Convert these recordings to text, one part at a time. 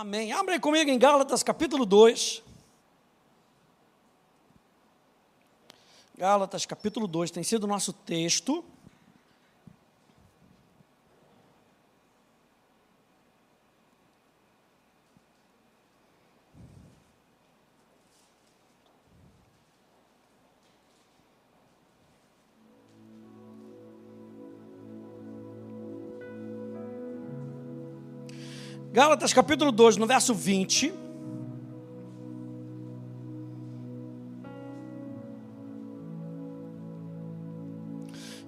Amém. Abre comigo em Gálatas capítulo 2. Gálatas capítulo 2 tem sido o nosso texto. Gálatas capítulo 2, no verso 20.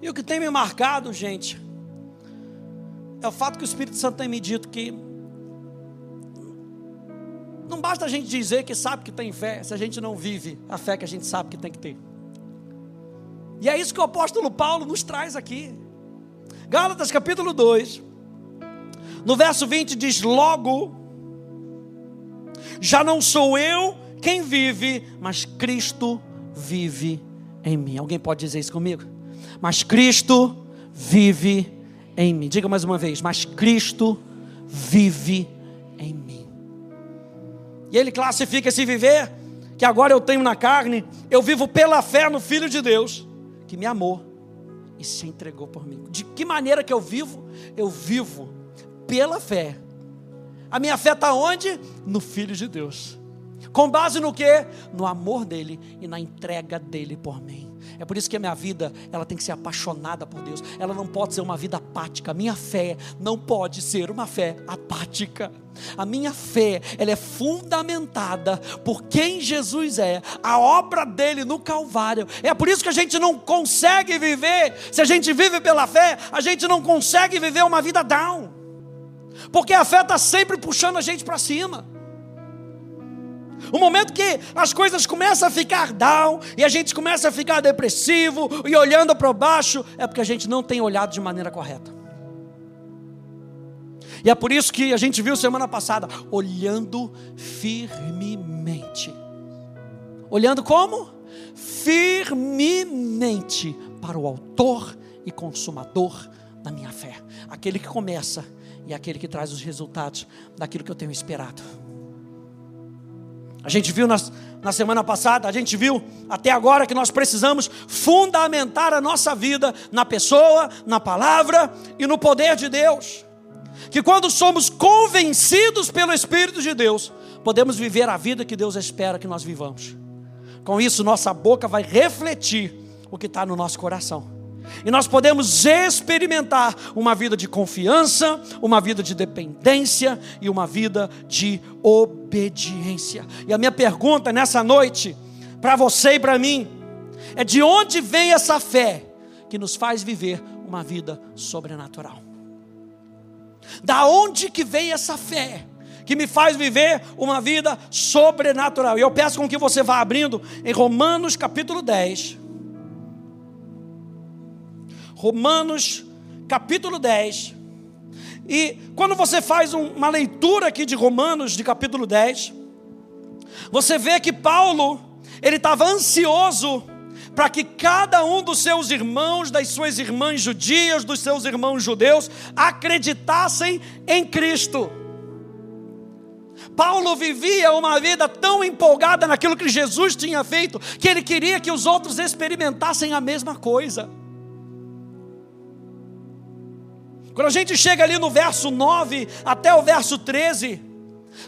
E o que tem me marcado, gente, é o fato que o Espírito Santo tem me dito que não basta a gente dizer que sabe que tem fé, se a gente não vive a fé que a gente sabe que tem que ter. E é isso que o apóstolo Paulo nos traz aqui. Gálatas capítulo 2, no verso 20 diz: Logo, já não sou eu quem vive, mas Cristo vive em mim. Alguém pode dizer isso comigo? Mas Cristo vive em mim. Diga mais uma vez: Mas Cristo vive em mim. E ele classifica esse viver que agora eu tenho na carne, eu vivo pela fé no Filho de Deus, que me amou e se entregou por mim. De que maneira que eu vivo? Eu vivo pela fé. A minha fé está onde? No Filho de Deus. Com base no que? No amor dele e na entrega dele por mim. É por isso que a minha vida, ela tem que ser apaixonada por Deus. Ela não pode ser uma vida apática. A minha fé não pode ser uma fé apática. A minha fé, ela é fundamentada por quem Jesus é, a obra dele no Calvário. É por isso que a gente não consegue viver, se a gente vive pela fé, a gente não consegue viver uma vida down. Porque a fé está sempre puxando a gente para cima. O momento que as coisas começam a ficar down e a gente começa a ficar depressivo e olhando para baixo, é porque a gente não tem olhado de maneira correta. E é por isso que a gente viu semana passada, olhando firmemente. Olhando como? Firmemente para o Autor e Consumador da minha fé. Aquele que começa e aquele que traz os resultados daquilo que eu tenho esperado. A gente viu nas, na semana passada, a gente viu até agora que nós precisamos fundamentar a nossa vida na pessoa, na palavra e no poder de Deus. Que quando somos convencidos pelo Espírito de Deus, podemos viver a vida que Deus espera que nós vivamos. Com isso, nossa boca vai refletir o que está no nosso coração. E nós podemos experimentar uma vida de confiança, uma vida de dependência e uma vida de obediência. E a minha pergunta nessa noite, para você e para mim, é de onde vem essa fé que nos faz viver uma vida sobrenatural? Da onde que vem essa fé? que me faz viver uma vida sobrenatural. E eu peço com que você vá abrindo em Romanos capítulo 10. Romanos capítulo 10. E quando você faz uma leitura aqui de Romanos, de capítulo 10, você vê que Paulo, ele estava ansioso para que cada um dos seus irmãos, das suas irmãs judias, dos seus irmãos judeus, acreditassem em Cristo. Paulo vivia uma vida tão empolgada naquilo que Jesus tinha feito, que ele queria que os outros experimentassem a mesma coisa. Quando a gente chega ali no verso 9 até o verso 13,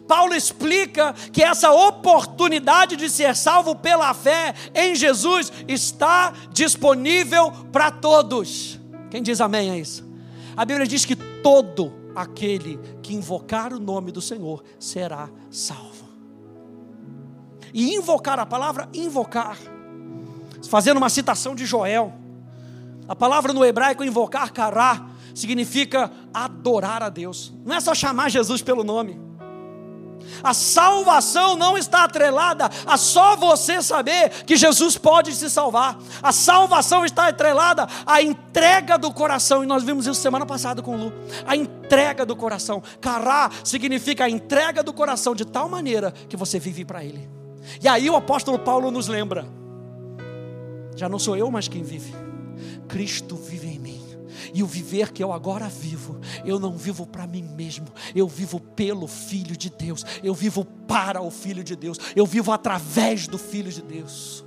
Paulo explica que essa oportunidade de ser salvo pela fé em Jesus está disponível para todos. Quem diz amém a isso? A Bíblia diz que todo aquele que invocar o nome do Senhor será salvo. E invocar a palavra invocar, fazendo uma citação de Joel. A palavra no hebraico invocar, cará, significa adorar a Deus. Não é só chamar Jesus pelo nome. A salvação não está atrelada a só você saber que Jesus pode te salvar. A salvação está atrelada à entrega do coração. E nós vimos isso semana passada com o Lu. A entrega do coração. Cará significa a entrega do coração de tal maneira que você vive para Ele. E aí o apóstolo Paulo nos lembra: já não sou eu mais quem vive, Cristo vive em. E o viver que eu agora vivo, eu não vivo para mim mesmo, eu vivo pelo Filho de Deus, eu vivo para o Filho de Deus, eu vivo através do Filho de Deus.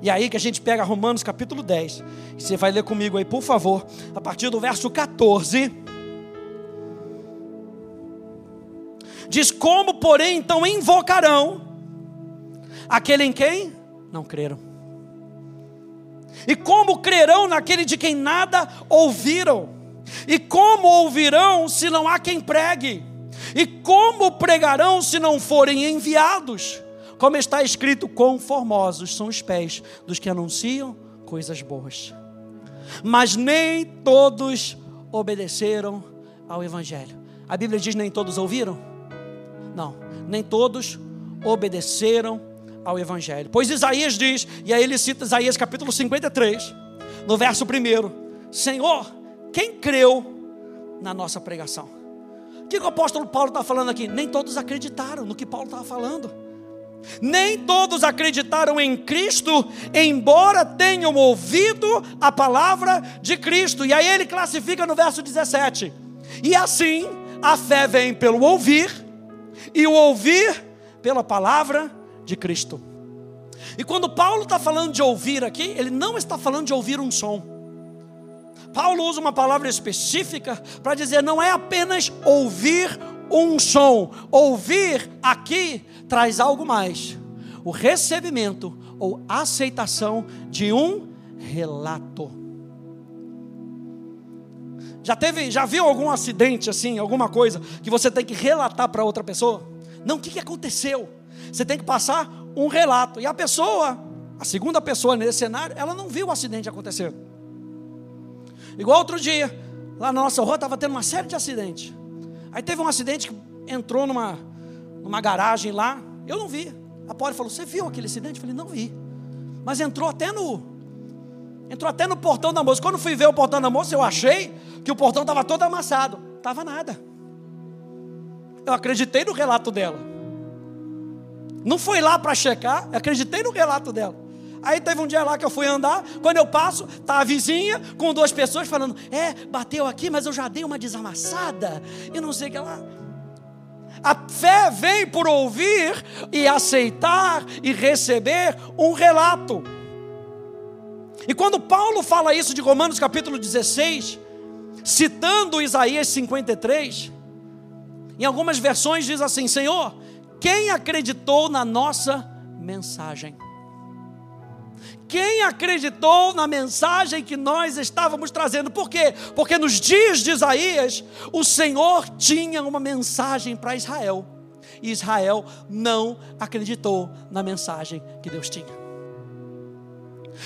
E aí que a gente pega Romanos capítulo 10. Você vai ler comigo aí, por favor, a partir do verso 14. Diz: Como, porém, então invocarão aquele em quem não creram? E como crerão naquele de quem nada ouviram? E como ouvirão se não há quem pregue? E como pregarão se não forem enviados? Como está escrito, quão formosos são os pés dos que anunciam coisas boas. Mas nem todos obedeceram ao Evangelho. A Bíblia diz: nem todos ouviram? Não, nem todos obedeceram ao Evangelho. Pois Isaías diz, e aí ele cita Isaías capítulo 53, no verso 1: Senhor, quem creu na nossa pregação? O que o apóstolo Paulo está falando aqui? Nem todos acreditaram no que Paulo estava falando. Nem todos acreditaram em Cristo, embora tenham ouvido a palavra de Cristo. E aí ele classifica no verso 17: E assim a fé vem pelo ouvir, e o ouvir pela palavra de Cristo. E quando Paulo está falando de ouvir aqui, ele não está falando de ouvir um som. Paulo usa uma palavra específica para dizer não é apenas ouvir um som. Ouvir aqui traz algo mais: o recebimento ou aceitação de um relato. Já teve, já viu algum acidente assim, alguma coisa que você tem que relatar para outra pessoa? Não, o que, que aconteceu? Você tem que passar um relato. E a pessoa, a segunda pessoa nesse cenário, ela não viu o acidente acontecer. Igual outro dia, lá na nossa rua estava tendo uma série de acidentes. Aí teve um acidente que entrou numa, numa garagem lá, eu não vi. A Poli falou: Você viu aquele acidente? Eu falei: Não vi. Mas entrou até no. Entrou até no portão da moça. Quando fui ver o portão da moça, eu achei que o portão estava todo amassado. Estava nada. Eu acreditei no relato dela. Não fui lá para checar, acreditei no relato dela. Aí teve um dia lá que eu fui andar, quando eu passo, tá a vizinha com duas pessoas falando: "É, bateu aqui, mas eu já dei uma desamassada". E não sei o que lá. A fé vem por ouvir e aceitar e receber um relato. E quando Paulo fala isso de Romanos capítulo 16, citando Isaías 53, em algumas versões diz assim: Senhor, quem acreditou na nossa mensagem? Quem acreditou na mensagem que nós estávamos trazendo? Por quê? Porque nos dias de Isaías, o Senhor tinha uma mensagem para Israel. E Israel não acreditou na mensagem que Deus tinha.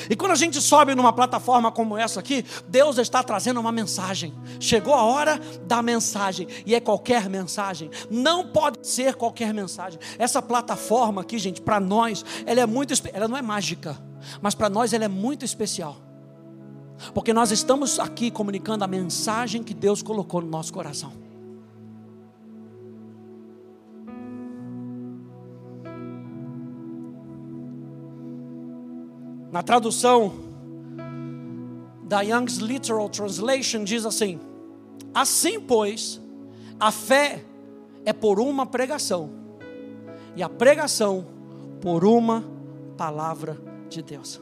E quando a gente sobe numa plataforma como essa aqui, Deus está trazendo uma mensagem. Chegou a hora da mensagem, e é qualquer mensagem. Não pode ser qualquer mensagem. Essa plataforma aqui, gente, para nós, ela é muito, ela não é mágica mas para nós ela é muito especial. Porque nós estamos aqui comunicando a mensagem que Deus colocou no nosso coração. Na tradução da Young's Literal Translation diz assim: Assim, pois, a fé é por uma pregação, e a pregação por uma palavra de Deus.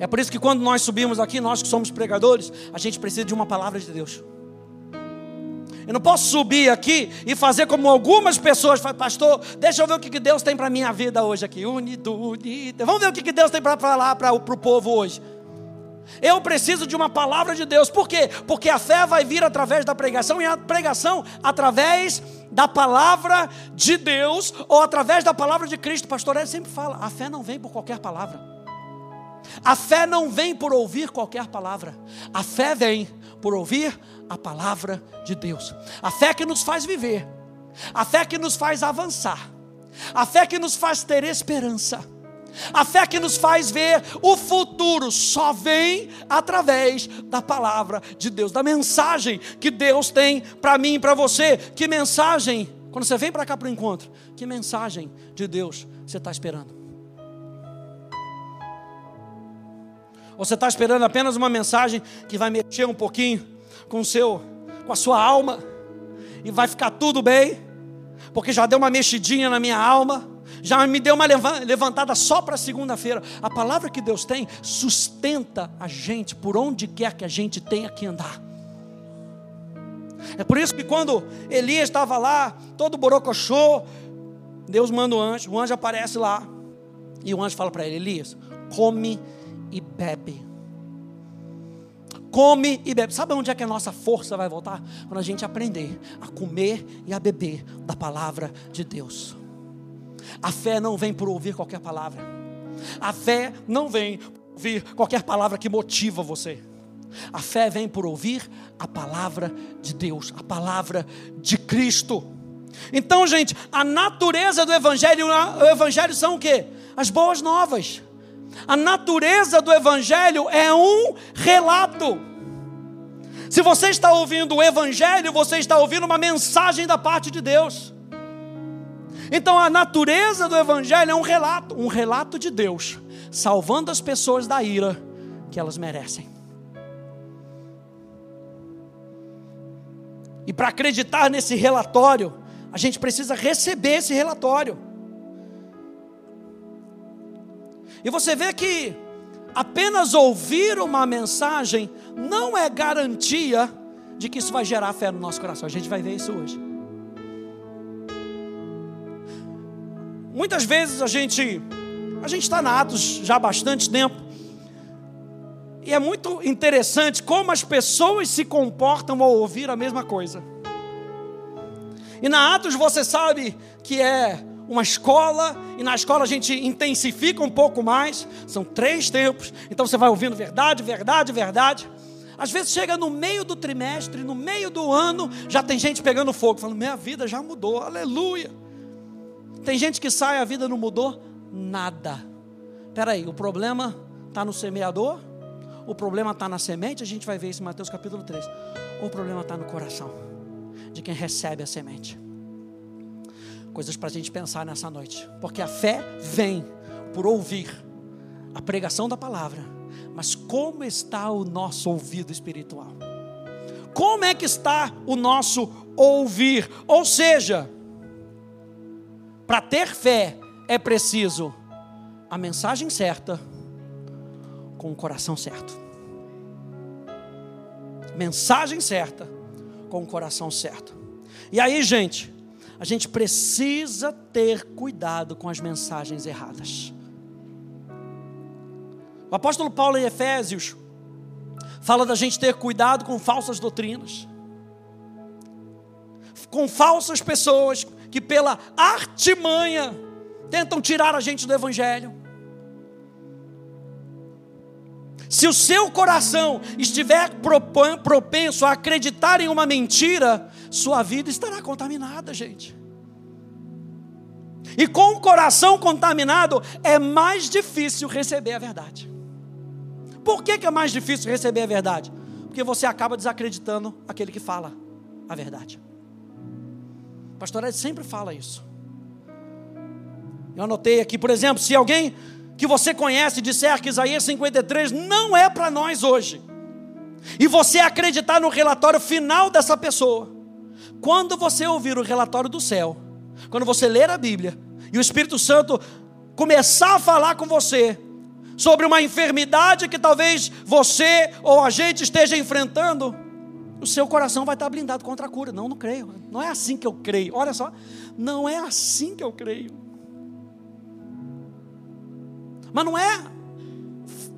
É por isso que quando nós subimos aqui, nós que somos pregadores, a gente precisa de uma palavra de Deus. Eu não posso subir aqui e fazer como algumas pessoas fazem, pastor, deixa eu ver o que Deus tem para a minha vida hoje aqui. Unido, unido. Vamos ver o que Deus tem para falar para o povo hoje. Eu preciso de uma palavra de Deus. Por quê? Porque a fé vai vir através da pregação e a pregação através da palavra de Deus ou através da palavra de Cristo. Pastor Ed sempre fala: a fé não vem por qualquer palavra. A fé não vem por ouvir qualquer palavra. A fé vem por ouvir a palavra de Deus. A fé que nos faz viver. A fé que nos faz avançar. A fé que nos faz ter esperança a fé que nos faz ver o futuro só vem através da palavra de Deus, da mensagem que Deus tem para mim e para você. Que mensagem, quando você vem para cá para o encontro, que mensagem de Deus você está esperando? Ou você está esperando apenas uma mensagem que vai mexer um pouquinho com seu, com a sua alma e vai ficar tudo bem, porque já deu uma mexidinha na minha alma, já me deu uma levantada só para segunda-feira. A palavra que Deus tem sustenta a gente por onde quer que a gente tenha que andar. É por isso que quando Elias estava lá, todo borocochô, Deus manda o anjo, o anjo aparece lá, e o anjo fala para ele: Elias, come e bebe. Come e bebe. Sabe onde é que a nossa força vai voltar? Quando a gente aprender a comer e a beber da palavra de Deus. A fé não vem por ouvir qualquer palavra. A fé não vem por ouvir qualquer palavra que motiva você. A fé vem por ouvir a palavra de Deus, a palavra de Cristo. Então, gente, a natureza do evangelho, o evangelho são o quê? As boas novas. A natureza do Evangelho é um relato. Se você está ouvindo o Evangelho, você está ouvindo uma mensagem da parte de Deus. Então a natureza do Evangelho é um relato, um relato de Deus, salvando as pessoas da ira que elas merecem. E para acreditar nesse relatório, a gente precisa receber esse relatório. E você vê que apenas ouvir uma mensagem não é garantia de que isso vai gerar fé no nosso coração. A gente vai ver isso hoje. Muitas vezes a gente a gente está na Atos já há bastante tempo. E é muito interessante como as pessoas se comportam ao ouvir a mesma coisa. E na Atos você sabe que é uma escola, e na escola a gente intensifica um pouco mais, são três tempos, então você vai ouvindo verdade, verdade, verdade. Às vezes chega no meio do trimestre, no meio do ano, já tem gente pegando fogo, falando: minha vida já mudou, aleluia. Tem gente que sai, a vida não mudou nada. Peraí, o problema está no semeador? O problema está na semente? A gente vai ver isso em Mateus capítulo 3. Ou o problema está no coração de quem recebe a semente? Coisas para a gente pensar nessa noite, porque a fé vem por ouvir a pregação da palavra, mas como está o nosso ouvido espiritual? Como é que está o nosso ouvir? Ou seja, para ter fé é preciso a mensagem certa com o coração certo. Mensagem certa com o coração certo. E aí, gente, a gente precisa ter cuidado com as mensagens erradas. O apóstolo Paulo em Efésios fala da gente ter cuidado com falsas doutrinas, com falsas pessoas que, pela artimanha, tentam tirar a gente do Evangelho. Se o seu coração estiver propenso a acreditar em uma mentira, sua vida estará contaminada, gente. E com o coração contaminado é mais difícil receber a verdade. Por que, que é mais difícil receber a verdade? Porque você acaba desacreditando aquele que fala a verdade. O pastor Ed sempre fala isso. Eu anotei aqui, por exemplo, se alguém que você conhece disser que Isaías 53 não é para nós hoje, e você acreditar no relatório final dessa pessoa, quando você ouvir o relatório do céu, quando você ler a Bíblia e o Espírito Santo começar a falar com você sobre uma enfermidade que talvez você ou a gente esteja enfrentando, o seu coração vai estar blindado contra a cura. Não, não creio. Não é assim que eu creio. Olha só, não é assim que eu creio. Mas não é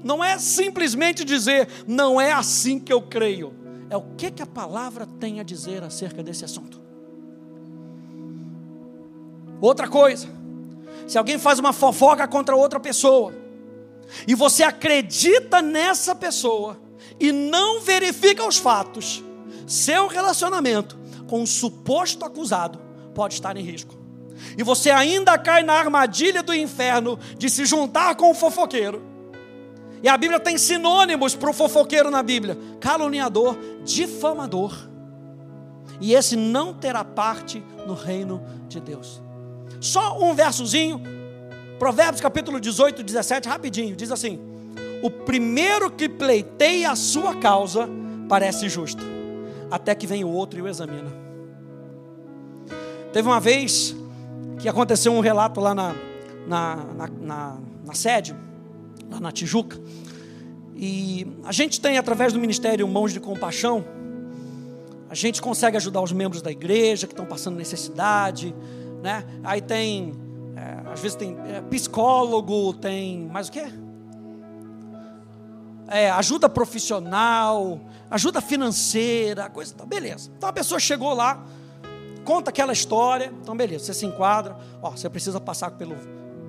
não é simplesmente dizer não é assim que eu creio. É o que que a palavra tem a dizer acerca desse assunto. Outra coisa, se alguém faz uma fofoca contra outra pessoa, e você acredita nessa pessoa e não verifica os fatos, seu relacionamento com o suposto acusado pode estar em risco e você ainda cai na armadilha do inferno de se juntar com o fofoqueiro. E a Bíblia tem sinônimos para o fofoqueiro na Bíblia: caluniador, difamador. E esse não terá parte no reino de Deus. Só um versozinho, Provérbios capítulo 18, 17, rapidinho, diz assim: o primeiro que pleiteia a sua causa parece justo, até que vem o outro e o examina. Teve uma vez que aconteceu um relato lá na, na, na, na, na sede, lá na Tijuca, e a gente tem, através do Ministério Mãos de Compaixão, a gente consegue ajudar os membros da igreja que estão passando necessidade, né? Aí tem, é, às vezes tem é, psicólogo, tem mais o quê? É, ajuda profissional, ajuda financeira, coisa, tá, beleza. Então a pessoa chegou lá, conta aquela história, então beleza, você se enquadra, ó, você precisa passar pelo,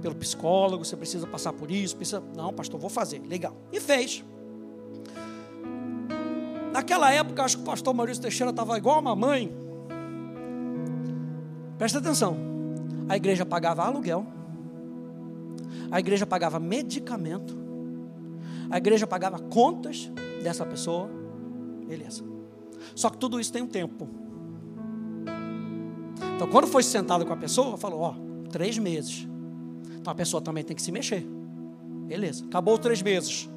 pelo psicólogo, você precisa passar por isso, precisa, não, pastor, vou fazer, legal. E fez. Naquela época, acho que o pastor Maurício Teixeira estava igual a uma mãe. Presta atenção. A igreja pagava aluguel. A igreja pagava medicamento. A igreja pagava contas dessa pessoa. Beleza. Só que tudo isso tem um tempo. Então, quando foi sentado com a pessoa, falou: Ó, três meses. Então a pessoa também tem que se mexer. Beleza. Acabou três meses.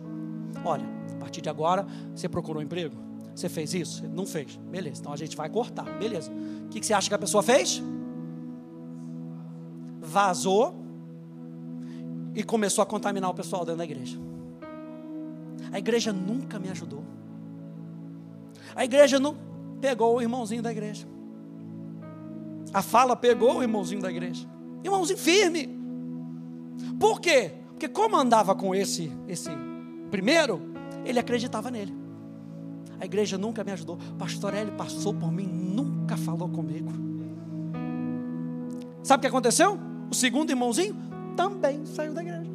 Olha, a partir de agora, você procurou um emprego? Você fez isso? Não fez. Beleza. Então a gente vai cortar. Beleza. O que você acha que a pessoa fez? Vazou e começou a contaminar o pessoal dentro da igreja. A igreja nunca me ajudou. A igreja não pegou o irmãozinho da igreja. A fala pegou o irmãozinho da igreja. Irmãozinho firme. Por quê? Porque como andava com esse esse primeiro, ele acreditava nele. A igreja nunca me ajudou. Pastor Eli passou por mim, nunca falou comigo. Sabe o que aconteceu? O segundo irmãozinho também saiu da igreja.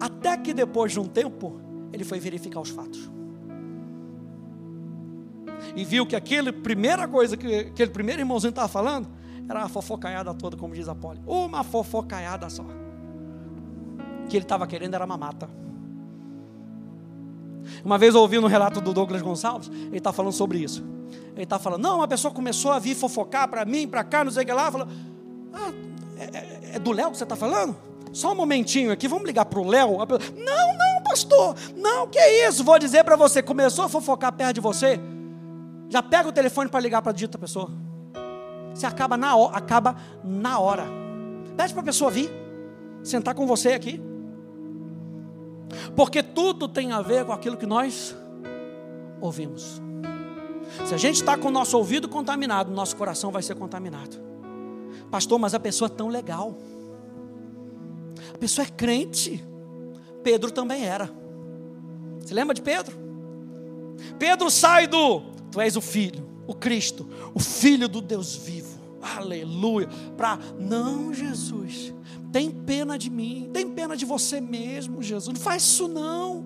Até que depois de um tempo, ele foi verificar os fatos. E viu que aquele primeira coisa que aquele primeiro irmãozinho estava falando era uma fofocaiada toda, como diz a Poli. Uma fofocaiada só. O que ele estava querendo era uma mata. Uma vez eu ouvi no relato do Douglas Gonçalves, ele está falando sobre isso. Ele está falando, não, uma pessoa começou a vir fofocar para mim, para cá, não sei o que lá. Falou, ah, é, é, é do Léo que você está falando? Só um momentinho aqui, vamos ligar para o Léo. Não, não, pastor, não, que isso? Vou dizer para você, começou a fofocar perto de você, já pega o telefone para ligar para a dita pessoa. Você acaba na, acaba na hora. Pede para a pessoa vir, sentar com você aqui. Porque tudo tem a ver com aquilo que nós ouvimos. Se a gente está com o nosso ouvido contaminado, nosso coração vai ser contaminado. Pastor, mas a pessoa é tão legal. A pessoa é crente. Pedro também era. Você lembra de Pedro? Pedro sai do Tu és o Filho, o Cristo, o Filho do Deus vivo. Aleluia. Para, não, Jesus, tem pena de mim, tem pena de você mesmo, Jesus. Não faz isso não.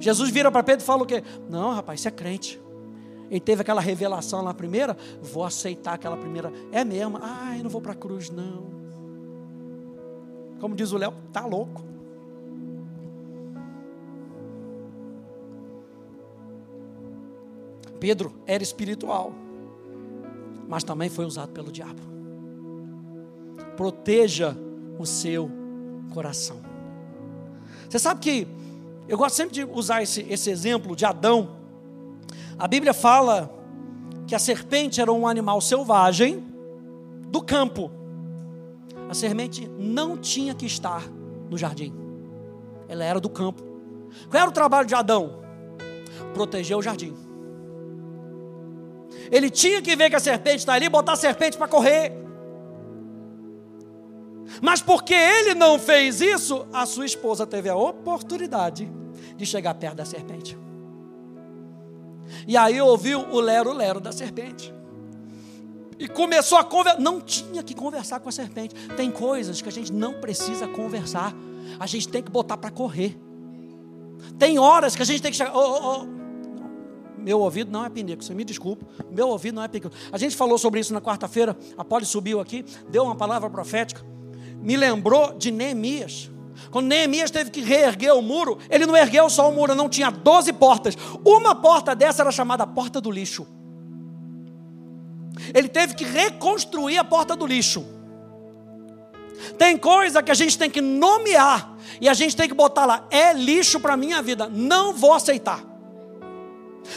Jesus vira para Pedro e fala o quê? Não, rapaz, você é crente. Ele teve aquela revelação lá primeira, vou aceitar aquela primeira. É mesmo? Eu não vou para a cruz, não. Como diz o Léo, tá louco. Pedro era espiritual, mas também foi usado pelo diabo. Proteja o seu coração. Você sabe que eu gosto sempre de usar esse, esse exemplo de Adão. A Bíblia fala que a serpente era um animal selvagem do campo. A serpente não tinha que estar no jardim. Ela era do campo. Qual era o trabalho de Adão? Proteger o jardim. Ele tinha que ver que a serpente está ali e botar a serpente para correr. Mas porque ele não fez isso, a sua esposa teve a oportunidade de chegar perto da serpente. E aí ouviu o lero-lero da serpente. E começou a conversar. Não tinha que conversar com a serpente. Tem coisas que a gente não precisa conversar. A gente tem que botar para correr. Tem horas que a gente tem que chegar. Oh, oh, oh meu ouvido não é pinico, você me desculpa, meu ouvido não é pinico. A gente falou sobre isso na quarta-feira, a Poli subiu aqui, deu uma palavra profética, me lembrou de Neemias. Quando Neemias teve que reerguer o muro, ele não ergueu só o muro, não tinha 12 portas. Uma porta dessa era chamada porta do lixo. Ele teve que reconstruir a porta do lixo. Tem coisa que a gente tem que nomear e a gente tem que botar lá, é lixo para minha vida, não vou aceitar.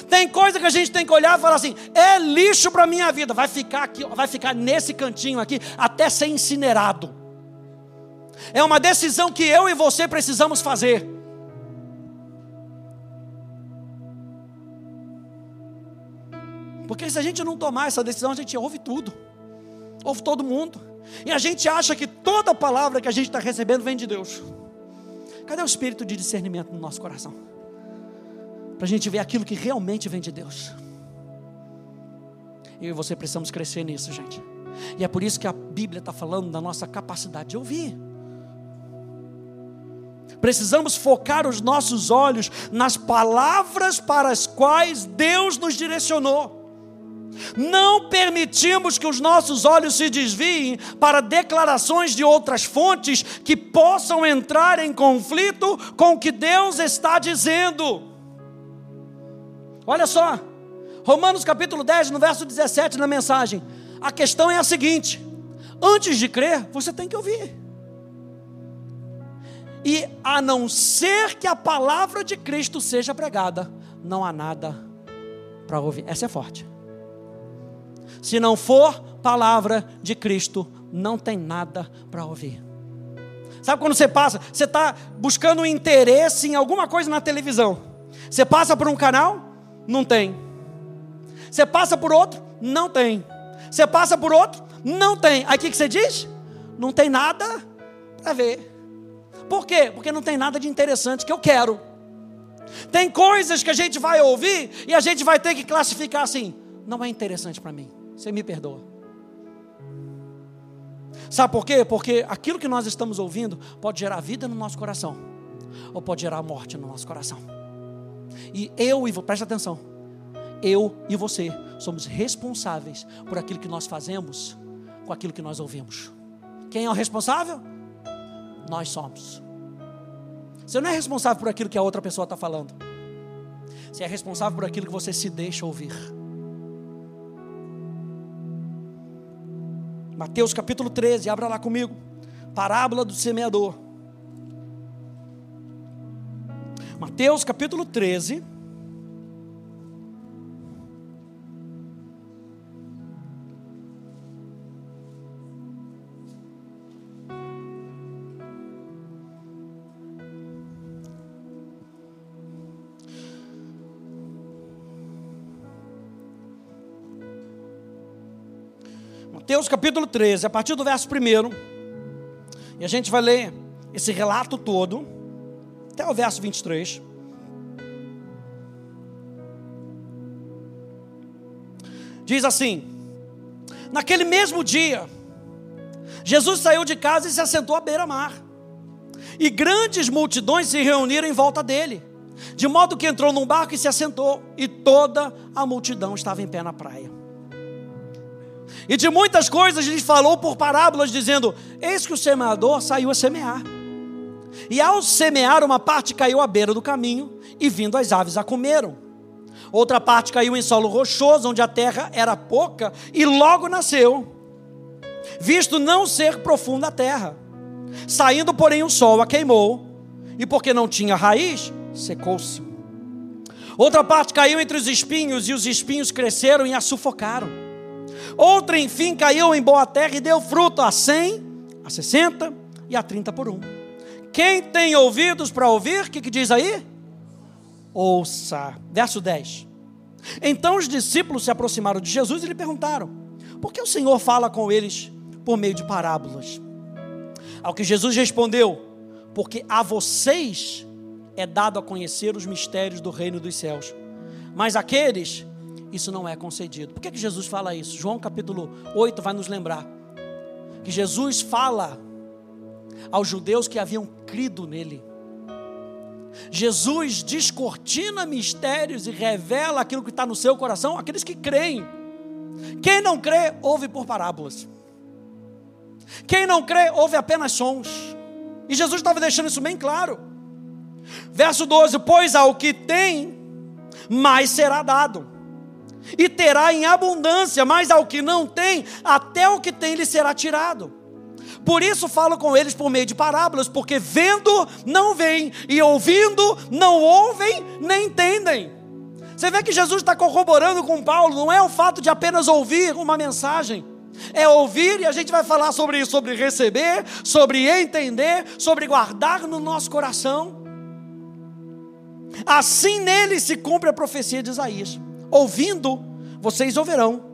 Tem coisa que a gente tem que olhar e falar assim: é lixo para minha vida, vai ficar aqui, vai ficar nesse cantinho aqui até ser incinerado. É uma decisão que eu e você precisamos fazer. Porque se a gente não tomar essa decisão, a gente ouve tudo, ouve todo mundo, e a gente acha que toda palavra que a gente está recebendo vem de Deus. Cadê o espírito de discernimento no nosso coração? Para a gente ver aquilo que realmente vem de Deus. Eu e você precisamos crescer nisso, gente. E é por isso que a Bíblia está falando da nossa capacidade de ouvir. Precisamos focar os nossos olhos nas palavras para as quais Deus nos direcionou. Não permitimos que os nossos olhos se desviem para declarações de outras fontes que possam entrar em conflito com o que Deus está dizendo. Olha só, Romanos capítulo 10, no verso 17, na mensagem. A questão é a seguinte: antes de crer, você tem que ouvir. E a não ser que a palavra de Cristo seja pregada, não há nada para ouvir. Essa é forte. Se não for palavra de Cristo, não tem nada para ouvir. Sabe quando você passa, você está buscando interesse em alguma coisa na televisão. Você passa por um canal, não tem. Você passa por outro, não tem. Você passa por outro, não tem. Aí o que, que você diz? Não tem nada para ver. Por quê? Porque não tem nada de interessante que eu quero. Tem coisas que a gente vai ouvir e a gente vai ter que classificar assim: não é interessante para mim. Você me perdoa. Sabe por quê? Porque aquilo que nós estamos ouvindo pode gerar vida no nosso coração, ou pode gerar morte no nosso coração. E eu e você, preste atenção, eu e você somos responsáveis por aquilo que nós fazemos com aquilo que nós ouvimos. Quem é o responsável? Nós somos. Você não é responsável por aquilo que a outra pessoa está falando. Você é responsável por aquilo que você se deixa ouvir. Mateus capítulo 13, abra lá comigo. Parábola do semeador. Mateus capítulo 13. Mateus capítulo 13, a partir do verso 1. E a gente vai ler esse relato todo, até o verso 23. Diz assim: Naquele mesmo dia, Jesus saiu de casa e se assentou à beira-mar. E grandes multidões se reuniram em volta dele, de modo que entrou num barco e se assentou, e toda a multidão estava em pé na praia. E de muitas coisas ele falou por parábolas, dizendo: Eis que o semeador saiu a semear. E ao semear, uma parte caiu à beira do caminho, e vindo as aves a comeram. Outra parte caiu em solo rochoso, onde a terra era pouca, e logo nasceu, visto não ser profunda a terra. Saindo, porém, o sol a queimou, e porque não tinha raiz, secou-se. Outra parte caiu entre os espinhos, e os espinhos cresceram e a sufocaram. Outra, enfim, caiu em boa terra e deu fruto a cem, a sessenta e a trinta por um. Quem tem ouvidos para ouvir, o que, que diz aí? Ouça. Verso 10. Então os discípulos se aproximaram de Jesus e lhe perguntaram: Por que o Senhor fala com eles por meio de parábolas? Ao que Jesus respondeu: Porque a vocês é dado a conhecer os mistérios do reino dos céus, mas aqueles isso não é concedido. Por que, que Jesus fala isso? João capítulo 8 vai nos lembrar que Jesus fala aos judeus que haviam crido nele. Jesus descortina mistérios e revela aquilo que está no seu coração àqueles que creem. Quem não crê, ouve por parábolas. Quem não crê, ouve apenas sons. E Jesus estava deixando isso bem claro. Verso 12: Pois ao que tem, mais será dado e terá em abundância, mas ao que não tem, até o que tem lhe será tirado. Por isso falo com eles por meio de parábolas, porque vendo não veem, e ouvindo não ouvem nem entendem. Você vê que Jesus está corroborando com Paulo, não é o fato de apenas ouvir uma mensagem, é ouvir, e a gente vai falar sobre isso, sobre receber, sobre entender, sobre guardar no nosso coração. Assim nele se cumpre a profecia de Isaías: ouvindo, vocês ouvirão,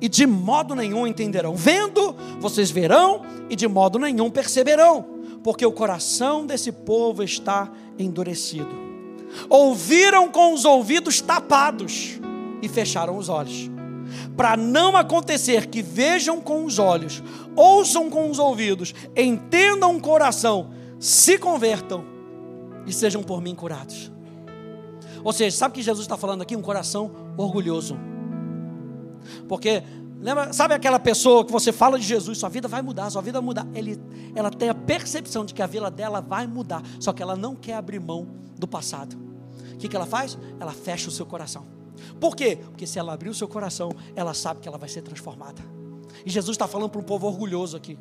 e de modo nenhum entenderão. Vendo, vocês verão e de modo nenhum perceberão, porque o coração desse povo está endurecido. Ouviram com os ouvidos tapados e fecharam os olhos. Para não acontecer que vejam com os olhos, ouçam com os ouvidos, entendam o coração, se convertam e sejam por mim curados. Ou seja, sabe o que Jesus está falando aqui? Um coração orgulhoso porque, lembra, sabe aquela pessoa que você fala de Jesus, sua vida vai mudar, sua vida vai mudar. Ele, ela tem a percepção de que a vida dela vai mudar, só que ela não quer abrir mão do passado. O que, que ela faz? Ela fecha o seu coração. Por quê? Porque se ela abrir o seu coração, ela sabe que ela vai ser transformada. E Jesus está falando para um povo orgulhoso aqui.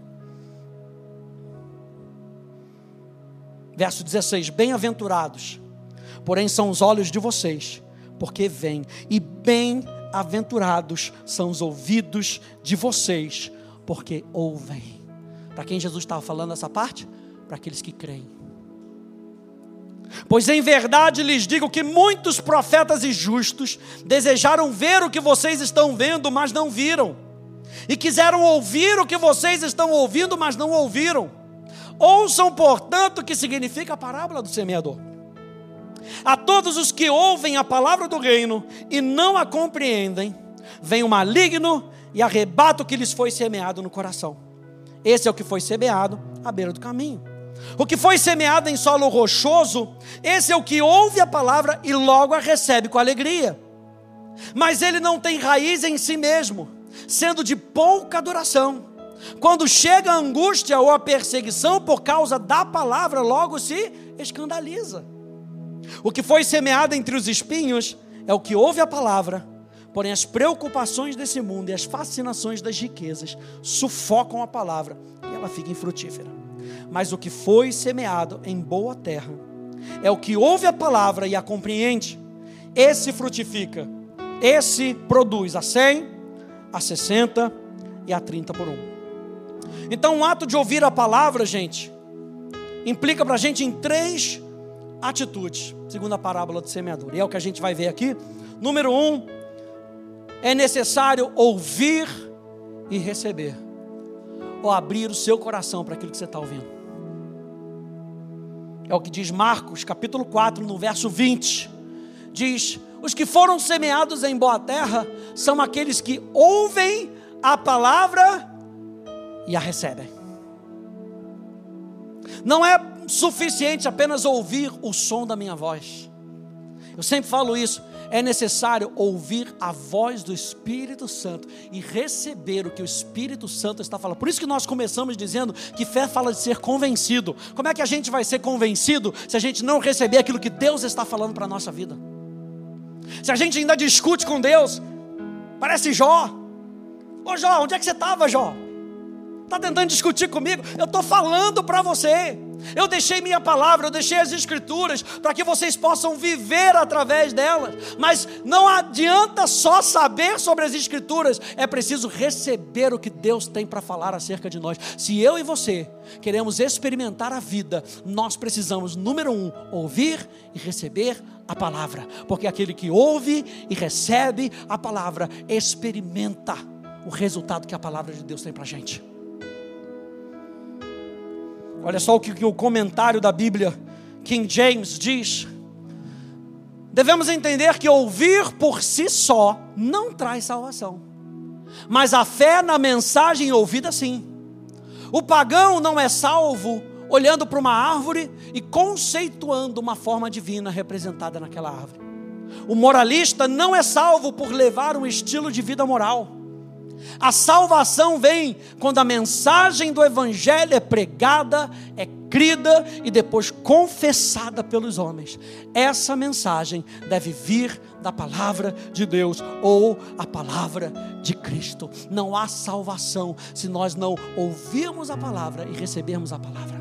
Verso 16: Bem-aventurados, porém são os olhos de vocês, porque veem, e bem Bem-aventurados são os ouvidos de vocês, porque ouvem. Para quem Jesus estava falando essa parte? Para aqueles que creem. Pois em verdade lhes digo que muitos profetas e justos desejaram ver o que vocês estão vendo, mas não viram, e quiseram ouvir o que vocês estão ouvindo, mas não ouviram. Ouçam, portanto, o que significa a parábola do semeador. A todos os que ouvem a palavra do reino e não a compreendem, vem o maligno e arrebata o que lhes foi semeado no coração. Esse é o que foi semeado à beira do caminho. O que foi semeado em solo rochoso, esse é o que ouve a palavra e logo a recebe com alegria. Mas ele não tem raiz em si mesmo, sendo de pouca duração. Quando chega a angústia ou a perseguição por causa da palavra, logo se escandaliza. O que foi semeado entre os espinhos é o que ouve a palavra, porém as preocupações desse mundo e as fascinações das riquezas sufocam a palavra e ela fica infrutífera. Mas o que foi semeado em boa terra é o que ouve a palavra e a compreende. Esse frutifica, esse produz a 100, a 60 e a 30 por um. Então, o ato de ouvir a palavra, gente, implica para a gente em três atitudes, segundo a parábola do semeador. E é o que a gente vai ver aqui. Número um, é necessário ouvir e receber, ou abrir o seu coração para aquilo que você está ouvindo. É o que diz Marcos, capítulo 4, no verso 20. Diz: Os que foram semeados em boa terra são aqueles que ouvem a palavra e a recebem. Não é suficiente apenas ouvir o som da minha voz. Eu sempre falo isso. É necessário ouvir a voz do Espírito Santo e receber o que o Espírito Santo está falando. Por isso que nós começamos dizendo que fé fala de ser convencido. Como é que a gente vai ser convencido se a gente não receber aquilo que Deus está falando para a nossa vida? Se a gente ainda discute com Deus, parece Jó. Ô Jó, onde é que você estava, Jó? Está tentando discutir comigo? Eu estou falando para você. Eu deixei minha palavra, eu deixei as escrituras para que vocês possam viver através delas. Mas não adianta só saber sobre as escrituras, é preciso receber o que Deus tem para falar acerca de nós. Se eu e você queremos experimentar a vida, nós precisamos, número um, ouvir e receber a palavra, porque aquele que ouve e recebe a palavra experimenta o resultado que a palavra de Deus tem para a gente. Olha só o que, que o comentário da Bíblia, King James, diz. Devemos entender que ouvir por si só não traz salvação, mas a fé na mensagem ouvida sim. O pagão não é salvo olhando para uma árvore e conceituando uma forma divina representada naquela árvore. O moralista não é salvo por levar um estilo de vida moral. A salvação vem quando a mensagem do Evangelho é pregada, é crida e depois confessada pelos homens. Essa mensagem deve vir da palavra de Deus ou a palavra de Cristo. Não há salvação se nós não ouvirmos a palavra e recebermos a palavra.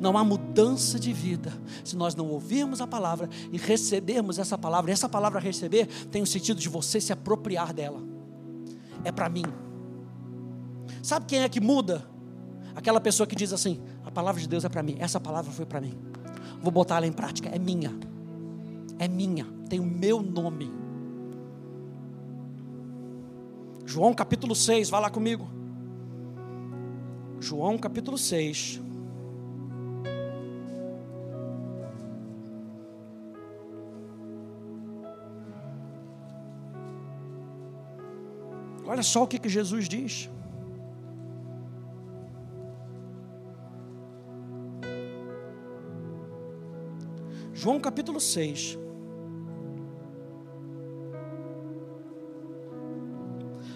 Não há mudança de vida se nós não ouvirmos a palavra e recebermos essa palavra. Essa palavra receber tem o sentido de você se apropriar dela. É para mim. Sabe quem é que muda? Aquela pessoa que diz assim: a palavra de Deus é para mim, essa palavra foi para mim. Vou botar ela em prática, é minha. É minha, tem o meu nome. João capítulo 6, vai lá comigo. João capítulo 6. Olha só o que, que Jesus diz. João capítulo 6.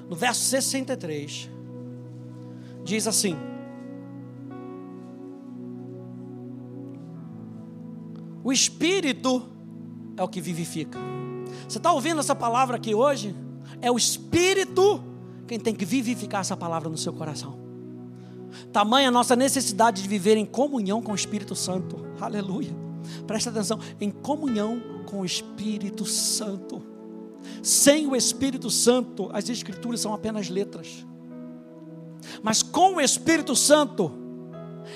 No verso 63, diz assim: O Espírito é o que vivifica. Você está ouvindo essa palavra aqui hoje? É o Espírito quem tem que vivificar essa palavra no seu coração. Tamanha a nossa necessidade de viver em comunhão com o Espírito Santo. Aleluia. Presta atenção, em comunhão com o Espírito Santo. Sem o Espírito Santo, as Escrituras são apenas letras. Mas com o Espírito Santo,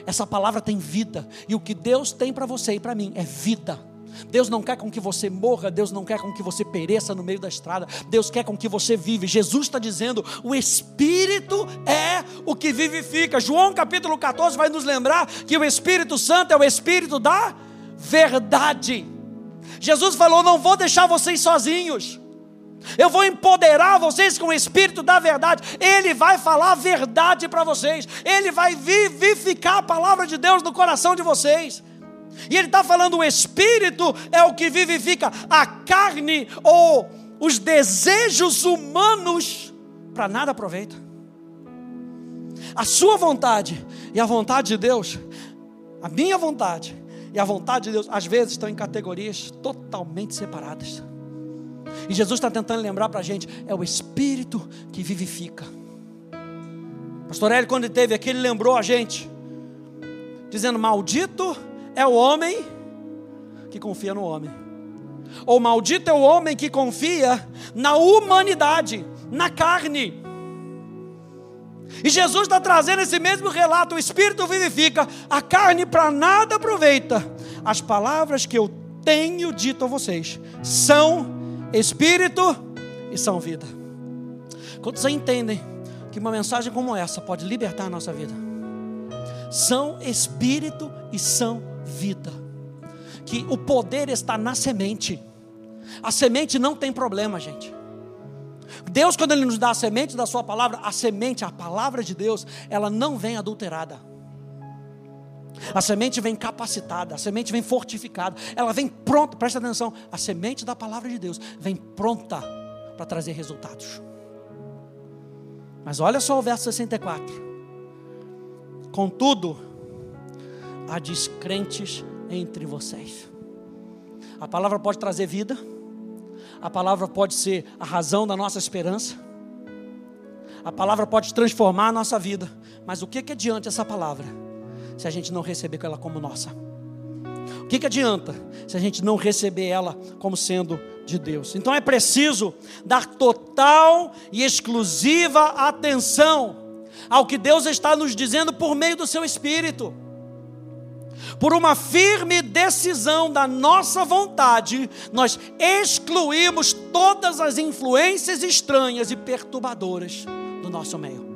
essa palavra tem vida. E o que Deus tem para você e para mim é vida. Deus não quer com que você morra, Deus não quer com que você pereça no meio da estrada, Deus quer com que você vive. Jesus está dizendo: o Espírito é o que vivifica. João capítulo 14 vai nos lembrar que o Espírito Santo é o Espírito da verdade. Jesus falou: não vou deixar vocês sozinhos. Eu vou empoderar vocês com o Espírito da verdade. Ele vai falar a verdade para vocês. Ele vai vivificar a palavra de Deus no coração de vocês. E ele está falando: o espírito é o que vivifica a carne ou os desejos humanos, para nada aproveita. A sua vontade e a vontade de Deus, a minha vontade e a vontade de Deus, às vezes estão em categorias totalmente separadas. E Jesus está tentando lembrar para a gente: é o Espírito que vivifica. Pastor Hélio, quando ele teve aqui, ele lembrou a gente, dizendo: Maldito é o homem que confia no homem. Ou maldito é o homem que confia na humanidade, na carne. E Jesus está trazendo esse mesmo relato: o Espírito vivifica, a carne para nada aproveita. As palavras que eu tenho dito a vocês são Espírito e são vida. Quantos entendem que uma mensagem como essa pode libertar a nossa vida? São Espírito e são vida vida. Que o poder está na semente. A semente não tem problema, gente. Deus, quando Ele nos dá a semente da Sua palavra, a semente, a palavra de Deus, ela não vem adulterada. A semente vem capacitada, a semente vem fortificada, ela vem pronta, presta atenção, a semente da palavra de Deus vem pronta para trazer resultados. Mas olha só o verso 64. Contudo, há descrentes entre vocês. A palavra pode trazer vida, a palavra pode ser a razão da nossa esperança, a palavra pode transformar a nossa vida, mas o que, que adianta essa palavra se a gente não receber ela como nossa? O que, que adianta se a gente não receber ela como sendo de Deus? Então é preciso dar total e exclusiva atenção ao que Deus está nos dizendo por meio do seu Espírito por uma firme decisão da nossa vontade, nós excluímos todas as influências estranhas e perturbadoras do nosso meio.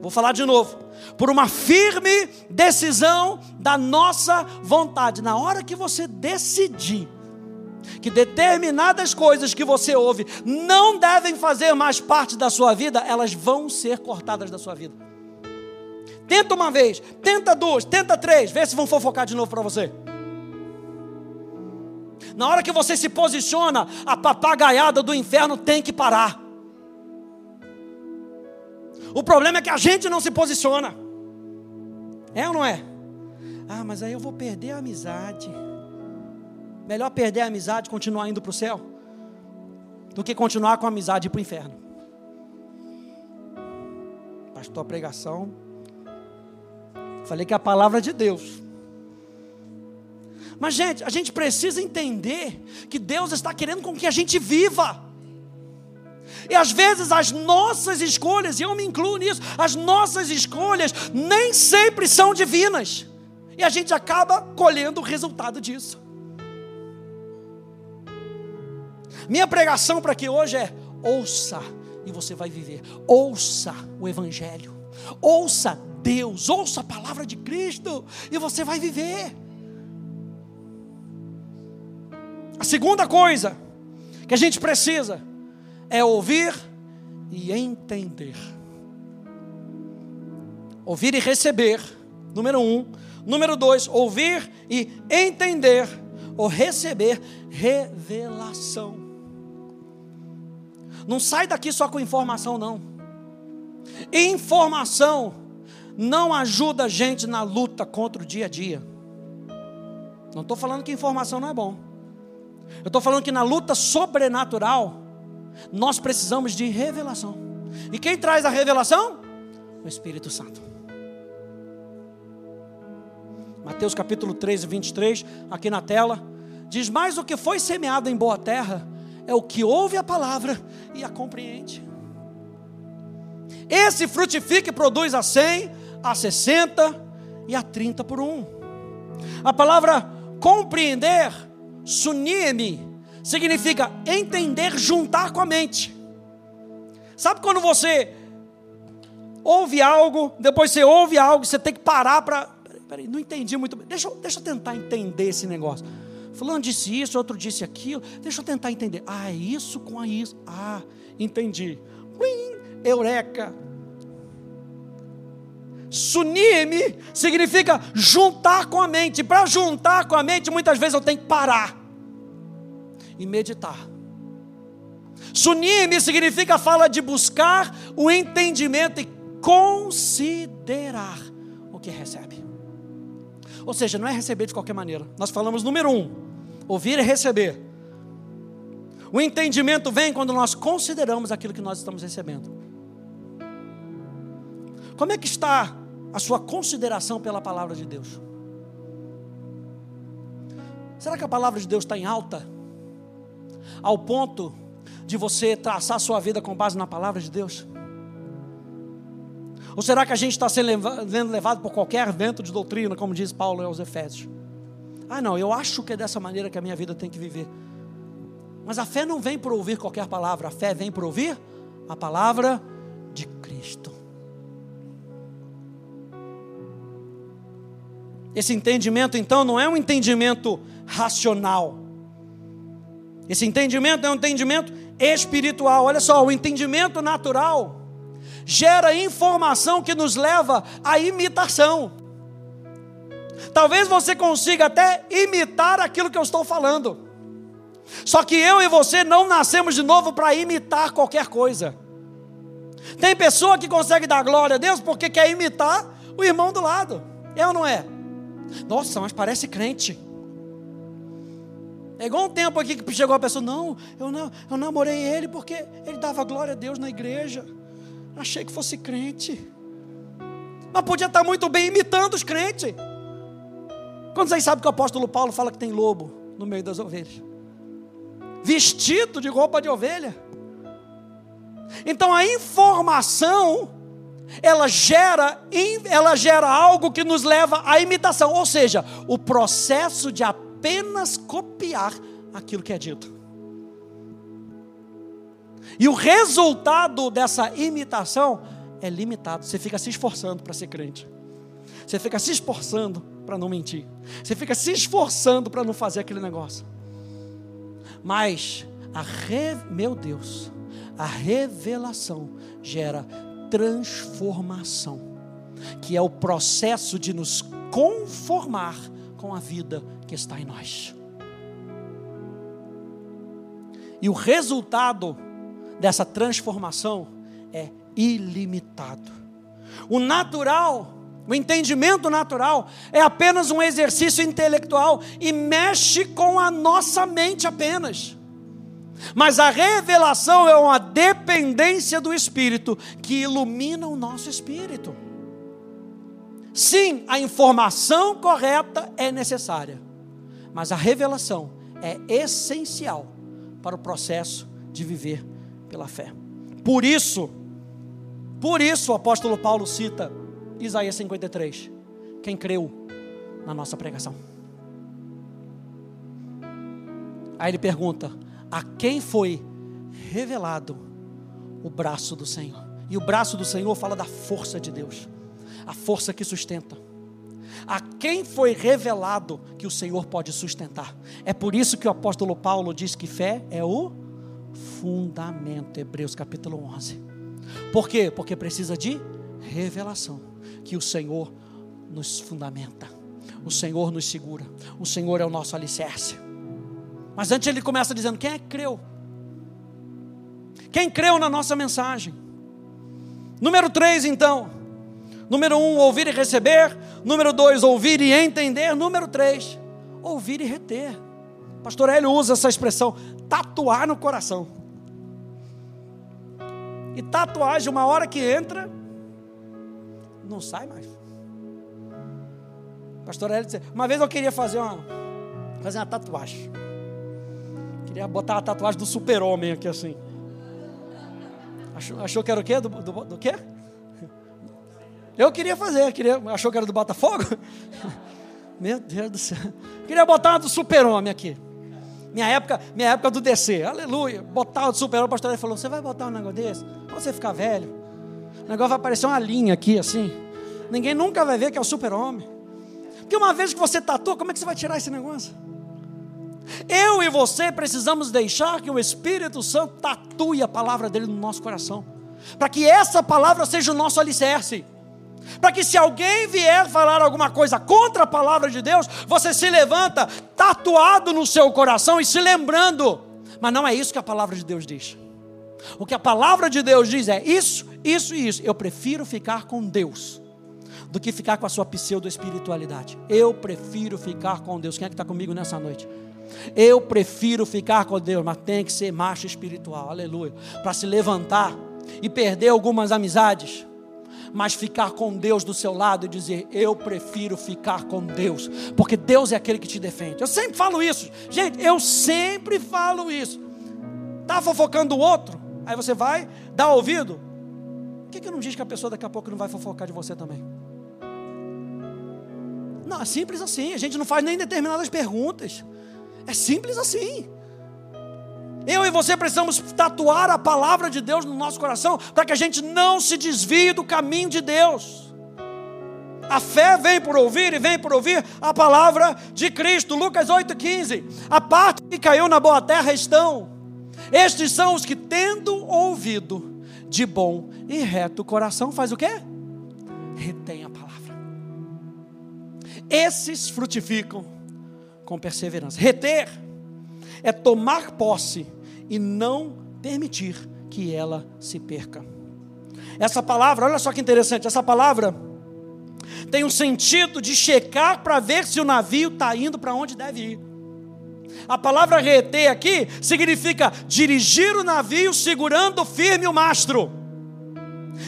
Vou falar de novo. Por uma firme decisão da nossa vontade. Na hora que você decidir que determinadas coisas que você ouve não devem fazer mais parte da sua vida, elas vão ser cortadas da sua vida. Tenta uma vez, tenta duas, tenta três, vê se vão fofocar de novo para você. Na hora que você se posiciona, a papagaiada do inferno tem que parar. O problema é que a gente não se posiciona. É ou não é? Ah, mas aí eu vou perder a amizade. Melhor perder a amizade e continuar indo para o céu do que continuar com a amizade e ir para o inferno. Pastor, a pregação. Falei que é a palavra de Deus. Mas, gente, a gente precisa entender que Deus está querendo com que a gente viva. E às vezes as nossas escolhas, e eu me incluo nisso, as nossas escolhas nem sempre são divinas. E a gente acaba colhendo o resultado disso. Minha pregação para aqui hoje é: ouça e você vai viver. Ouça o Evangelho. Ouça Deus, ouça a palavra de Cristo e você vai viver. A segunda coisa que a gente precisa é ouvir e entender. Ouvir e receber, número um. Número dois, ouvir e entender, ou receber revelação. Não sai daqui só com informação, não. Informação não ajuda a gente na luta contra o dia a dia. Não estou falando que informação não é bom. Eu estou falando que na luta sobrenatural, nós precisamos de revelação. E quem traz a revelação? O Espírito Santo. Mateus capítulo 13, 23, aqui na tela, diz: Mas o que foi semeado em boa terra é o que ouve a palavra e a compreende. Esse frutifica e produz a 100, a 60 e a 30 por um. A palavra compreender, sunime, significa entender, juntar com a mente. Sabe quando você ouve algo, depois você ouve algo, você tem que parar para. Peraí, não entendi muito bem. Deixa, deixa eu tentar entender esse negócio. Fulano disse isso, outro disse aquilo. Deixa eu tentar entender. Ah, é isso com isso. Ah, entendi. Uim, eureka. Sunime significa juntar com a mente. Para juntar com a mente, muitas vezes eu tenho que parar e meditar. Sunime significa fala de buscar o entendimento e considerar o que recebe. Ou seja, não é receber de qualquer maneira. Nós falamos número um, ouvir e receber. O entendimento vem quando nós consideramos aquilo que nós estamos recebendo. Como é que está a sua consideração pela palavra de Deus? Será que a palavra de Deus está em alta? Ao ponto de você traçar sua vida com base na palavra de Deus? Ou será que a gente está sendo levado por qualquer vento de doutrina, como diz Paulo aos Efésios? Ah, não, eu acho que é dessa maneira que a minha vida tem que viver. Mas a fé não vem por ouvir qualquer palavra, a fé vem por ouvir a palavra de Cristo. Esse entendimento, então, não é um entendimento racional. Esse entendimento é um entendimento espiritual. Olha só, o entendimento natural gera informação que nos leva à imitação. Talvez você consiga até imitar aquilo que eu estou falando. Só que eu e você não nascemos de novo para imitar qualquer coisa. Tem pessoa que consegue dar glória a Deus porque quer imitar o irmão do lado. É ou não é? Nossa, mas parece crente. É igual um tempo aqui que chegou a pessoa, não, eu não, eu namorei ele porque ele dava glória a Deus na igreja. Achei que fosse crente. Mas podia estar muito bem imitando os crentes. Quando vocês sabem que o apóstolo Paulo fala que tem lobo no meio das ovelhas? Vestido de roupa de ovelha. Então a informação ela gera, ela gera algo que nos leva à imitação, ou seja, o processo de apenas copiar aquilo que é dito. E o resultado dessa imitação é limitado. Você fica se esforçando para ser crente. Você fica se esforçando para não mentir. Você fica se esforçando para não fazer aquele negócio. Mas a re... meu Deus, a revelação gera transformação, que é o processo de nos conformar com a vida que está em nós. E o resultado dessa transformação é ilimitado. O natural O entendimento natural é apenas um exercício intelectual e mexe com a nossa mente apenas. Mas a revelação é uma dependência do Espírito que ilumina o nosso espírito. Sim, a informação correta é necessária, mas a revelação é essencial para o processo de viver pela fé. Por isso, por isso o apóstolo Paulo cita Isaías 53. Quem creu na nossa pregação? Aí ele pergunta: a quem foi revelado o braço do Senhor? E o braço do Senhor fala da força de Deus, a força que sustenta. A quem foi revelado que o Senhor pode sustentar? É por isso que o apóstolo Paulo diz que fé é o fundamento, Hebreus capítulo 11. Por quê? Porque precisa de revelação que o Senhor nos fundamenta, o Senhor nos segura, o Senhor é o nosso alicerce. Mas antes ele começa dizendo: quem é que creu? Quem creu na nossa mensagem? Número 3, então. Número 1, um, ouvir e receber. Número 2, ouvir e entender. Número 3, ouvir e reter. Pastor Hélio usa essa expressão, tatuar no coração. E tatuagem, uma hora que entra, não sai mais. Pastor Hélio disse, uma vez eu queria fazer uma, fazer uma tatuagem. Queria botar a tatuagem do super-homem aqui assim. Achou, achou que era o quê? Do, do, do quê? Eu queria fazer, queria, achou que era do Botafogo? Meu Deus do céu. Queria botar uma do super-homem aqui. Minha época, minha época do DC, aleluia. Botar uma do super-homem, o pastor falou: Você vai botar um negócio desse? Quando você ficar velho, o negócio vai aparecer uma linha aqui assim. Ninguém nunca vai ver que é o super-homem. Porque uma vez que você tatua, como é que você vai tirar esse negócio? Eu e você precisamos deixar que o Espírito Santo tatue a palavra dele no nosso coração. Para que essa palavra seja o nosso alicerce. Para que se alguém vier falar alguma coisa contra a palavra de Deus, você se levanta tatuado no seu coração e se lembrando. Mas não é isso que a palavra de Deus diz. O que a palavra de Deus diz é isso, isso e isso. Eu prefiro ficar com Deus do que ficar com a sua pseudo-espiritualidade. Eu prefiro ficar com Deus. Quem é que está comigo nessa noite? Eu prefiro ficar com Deus, mas tem que ser macho espiritual, aleluia, para se levantar e perder algumas amizades, mas ficar com Deus do seu lado e dizer: Eu prefiro ficar com Deus, porque Deus é aquele que te defende. Eu sempre falo isso, gente, eu sempre falo isso. Está fofocando o outro, aí você vai, dá ouvido. Por que, que não diz que a pessoa daqui a pouco não vai fofocar de você também? Não, é simples assim. A gente não faz nem determinadas perguntas. É simples assim. Eu e você precisamos tatuar a palavra de Deus no nosso coração para que a gente não se desvie do caminho de Deus. A fé vem por ouvir e vem por ouvir a palavra de Cristo. Lucas 8,15. A parte que caiu na boa terra estão. Estes são os que, tendo ouvido de bom e reto coração, faz o quê? Retém a palavra. Esses frutificam com perseverança. Reter é tomar posse e não permitir que ela se perca. Essa palavra, olha só que interessante, essa palavra tem um sentido de checar para ver se o navio está indo para onde deve ir. A palavra reter aqui significa dirigir o navio segurando firme o mastro.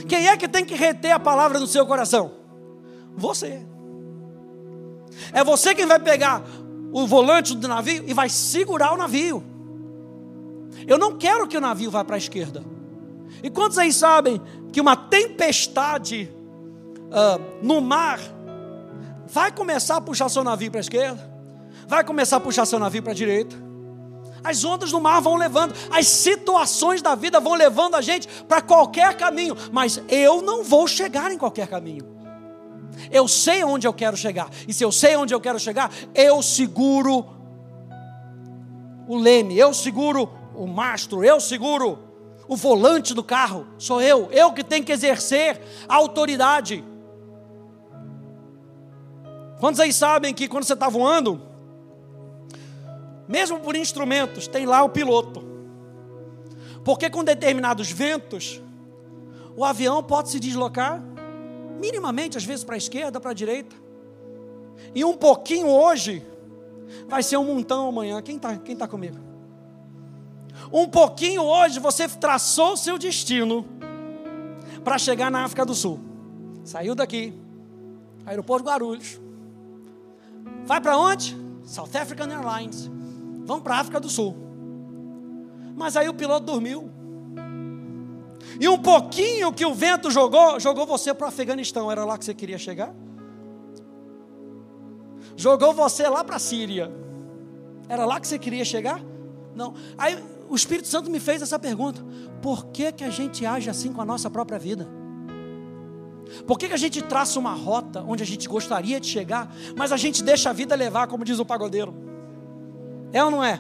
Quem é que tem que reter a palavra no seu coração? Você. É você quem vai pegar o volante do navio e vai segurar o navio. Eu não quero que o navio vá para a esquerda. E quantos aí sabem que uma tempestade uh, no mar vai começar a puxar seu navio para a esquerda? Vai começar a puxar seu navio para a direita? As ondas do mar vão levando, as situações da vida vão levando a gente para qualquer caminho, mas eu não vou chegar em qualquer caminho. Eu sei onde eu quero chegar. E se eu sei onde eu quero chegar, eu seguro o leme, eu seguro o mastro, eu seguro o volante do carro. Sou eu, eu que tenho que exercer a autoridade. Quantos aí sabem que quando você está voando, mesmo por instrumentos, tem lá o piloto. Porque com determinados ventos, o avião pode se deslocar minimamente, às vezes para a esquerda, para a direita. E um pouquinho hoje vai ser um montão amanhã. Quem está quem tá comigo? Um pouquinho hoje você traçou o seu destino para chegar na África do Sul. Saiu daqui, aeroporto Guarulhos. Vai para onde? South African Airlines. Vamos para a África do Sul. Mas aí o piloto dormiu. E um pouquinho que o vento jogou, jogou você para o Afeganistão. Era lá que você queria chegar? Jogou você lá para a Síria. Era lá que você queria chegar? Não. Aí o Espírito Santo me fez essa pergunta: por que, que a gente age assim com a nossa própria vida? Por que, que a gente traça uma rota onde a gente gostaria de chegar, mas a gente deixa a vida levar, como diz o pagodeiro? É ou não é?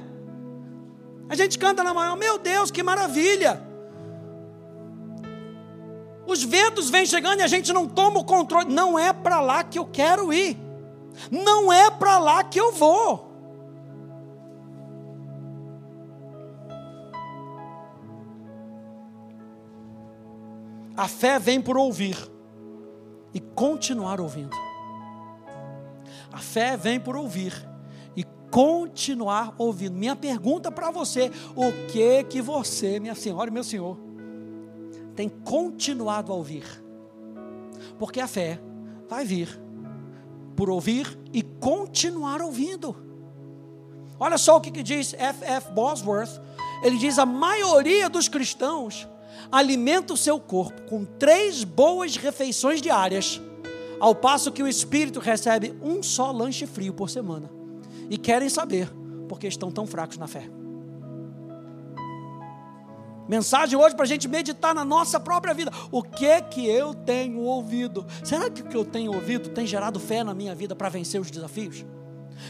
A gente canta na maior, meu Deus, que maravilha! Os ventos vêm chegando e a gente não toma o controle. Não é para lá que eu quero ir. Não é para lá que eu vou. A fé vem por ouvir e continuar ouvindo. A fé vem por ouvir e continuar ouvindo. Minha pergunta para você: o que que você, minha senhora e meu senhor, tem continuado a ouvir. Porque a fé vai vir por ouvir e continuar ouvindo. Olha só o que, que diz F. F. Bosworth. Ele diz: a maioria dos cristãos alimenta o seu corpo com três boas refeições diárias, ao passo que o espírito recebe um só lanche frio por semana. E querem saber porque estão tão fracos na fé. Mensagem hoje para a gente meditar na nossa própria vida. O que que eu tenho ouvido? Será que o que eu tenho ouvido tem gerado fé na minha vida para vencer os desafios?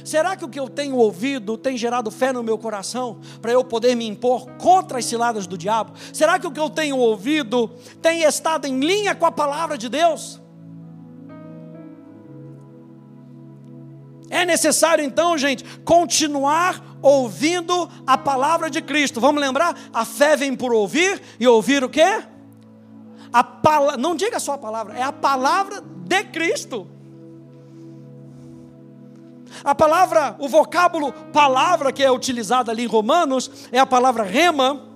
Será que o que eu tenho ouvido tem gerado fé no meu coração para eu poder me impor contra as ciladas do diabo? Será que o que eu tenho ouvido tem estado em linha com a palavra de Deus? É necessário então, gente, continuar ouvindo a palavra de Cristo. Vamos lembrar? A fé vem por ouvir e ouvir o quê? A pala... Não diga só a palavra, é a palavra de Cristo. A palavra, o vocábulo palavra que é utilizado ali em Romanos é a palavra rema.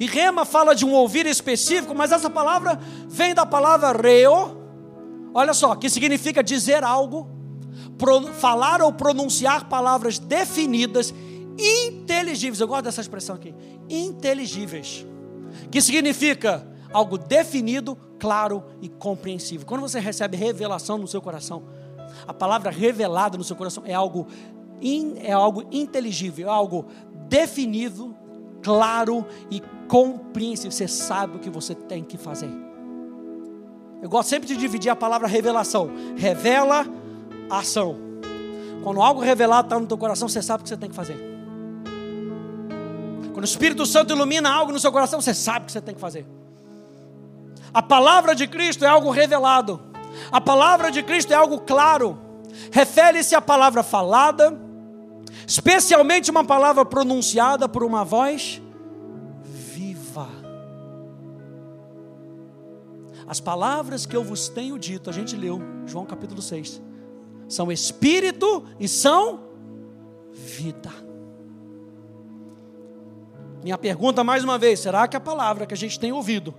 E rema fala de um ouvir específico, mas essa palavra vem da palavra reo. Olha só, que significa dizer algo falar ou pronunciar palavras definidas, inteligíveis. Eu gosto dessa expressão aqui. Inteligíveis. Que significa algo definido, claro e compreensível. Quando você recebe revelação no seu coração, a palavra revelada no seu coração é algo, in, é algo inteligível, é algo definido, claro e compreensível. Você sabe o que você tem que fazer. Eu gosto sempre de dividir a palavra revelação. Revela ação. Quando algo revelado está no teu coração, você sabe o que você tem que fazer. Quando o Espírito Santo ilumina algo no seu coração, você sabe o que você tem que fazer. A palavra de Cristo é algo revelado. A palavra de Cristo é algo claro. Refere-se à palavra falada, especialmente uma palavra pronunciada por uma voz viva. As palavras que eu vos tenho dito, a gente leu, João capítulo 6 são espírito e são vida. Minha pergunta mais uma vez: será que a palavra que a gente tem ouvido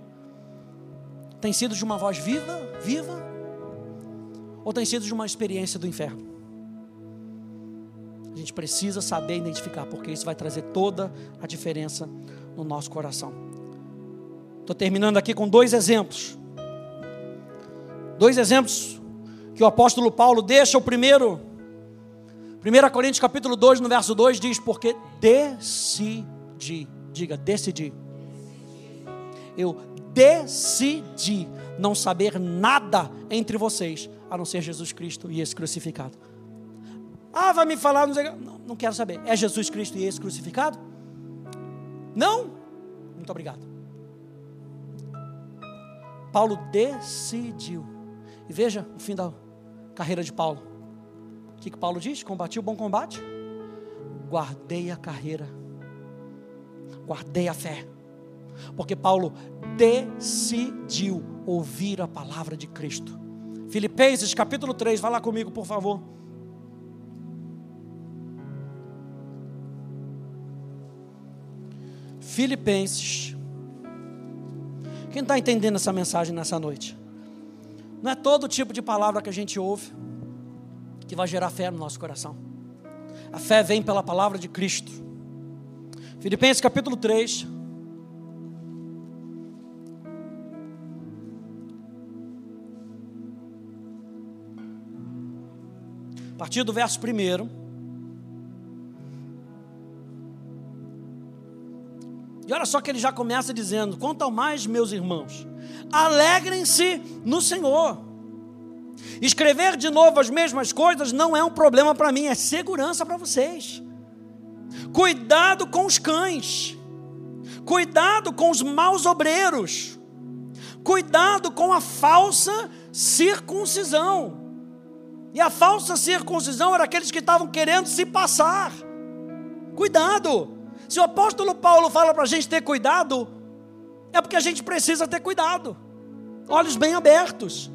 tem sido de uma voz viva, viva, ou tem sido de uma experiência do inferno? A gente precisa saber identificar, porque isso vai trazer toda a diferença no nosso coração. Estou terminando aqui com dois exemplos. Dois exemplos que o apóstolo Paulo deixa o primeiro. 1 Coríntios capítulo 2, no verso 2 diz: Porque decidi, diga, decidi. Eu decidi não saber nada entre vocês, a não ser Jesus Cristo e esse crucificado. Ah, vai me falar, não, não quero saber. É Jesus Cristo e esse crucificado? Não? Muito obrigado. Paulo decidiu. E veja o fim da, carreira de Paulo. O que, que Paulo diz? Combati o bom combate, guardei a carreira, guardei a fé. Porque Paulo decidiu ouvir a palavra de Cristo. Filipenses capítulo 3, vai lá comigo, por favor. Filipenses. Quem está entendendo essa mensagem nessa noite? Não é todo tipo de palavra que a gente ouve que vai gerar fé no nosso coração. A fé vem pela palavra de Cristo. Filipenses capítulo 3. A partir do verso 1. E olha só que ele já começa dizendo: quanto ao mais, meus irmãos, alegrem-se no Senhor. Escrever de novo as mesmas coisas não é um problema para mim, é segurança para vocês. Cuidado com os cães, cuidado com os maus obreiros, cuidado com a falsa circuncisão. E a falsa circuncisão era aqueles que estavam querendo se passar. Cuidado. Se o apóstolo Paulo fala para a gente ter cuidado, é porque a gente precisa ter cuidado, olhos bem abertos,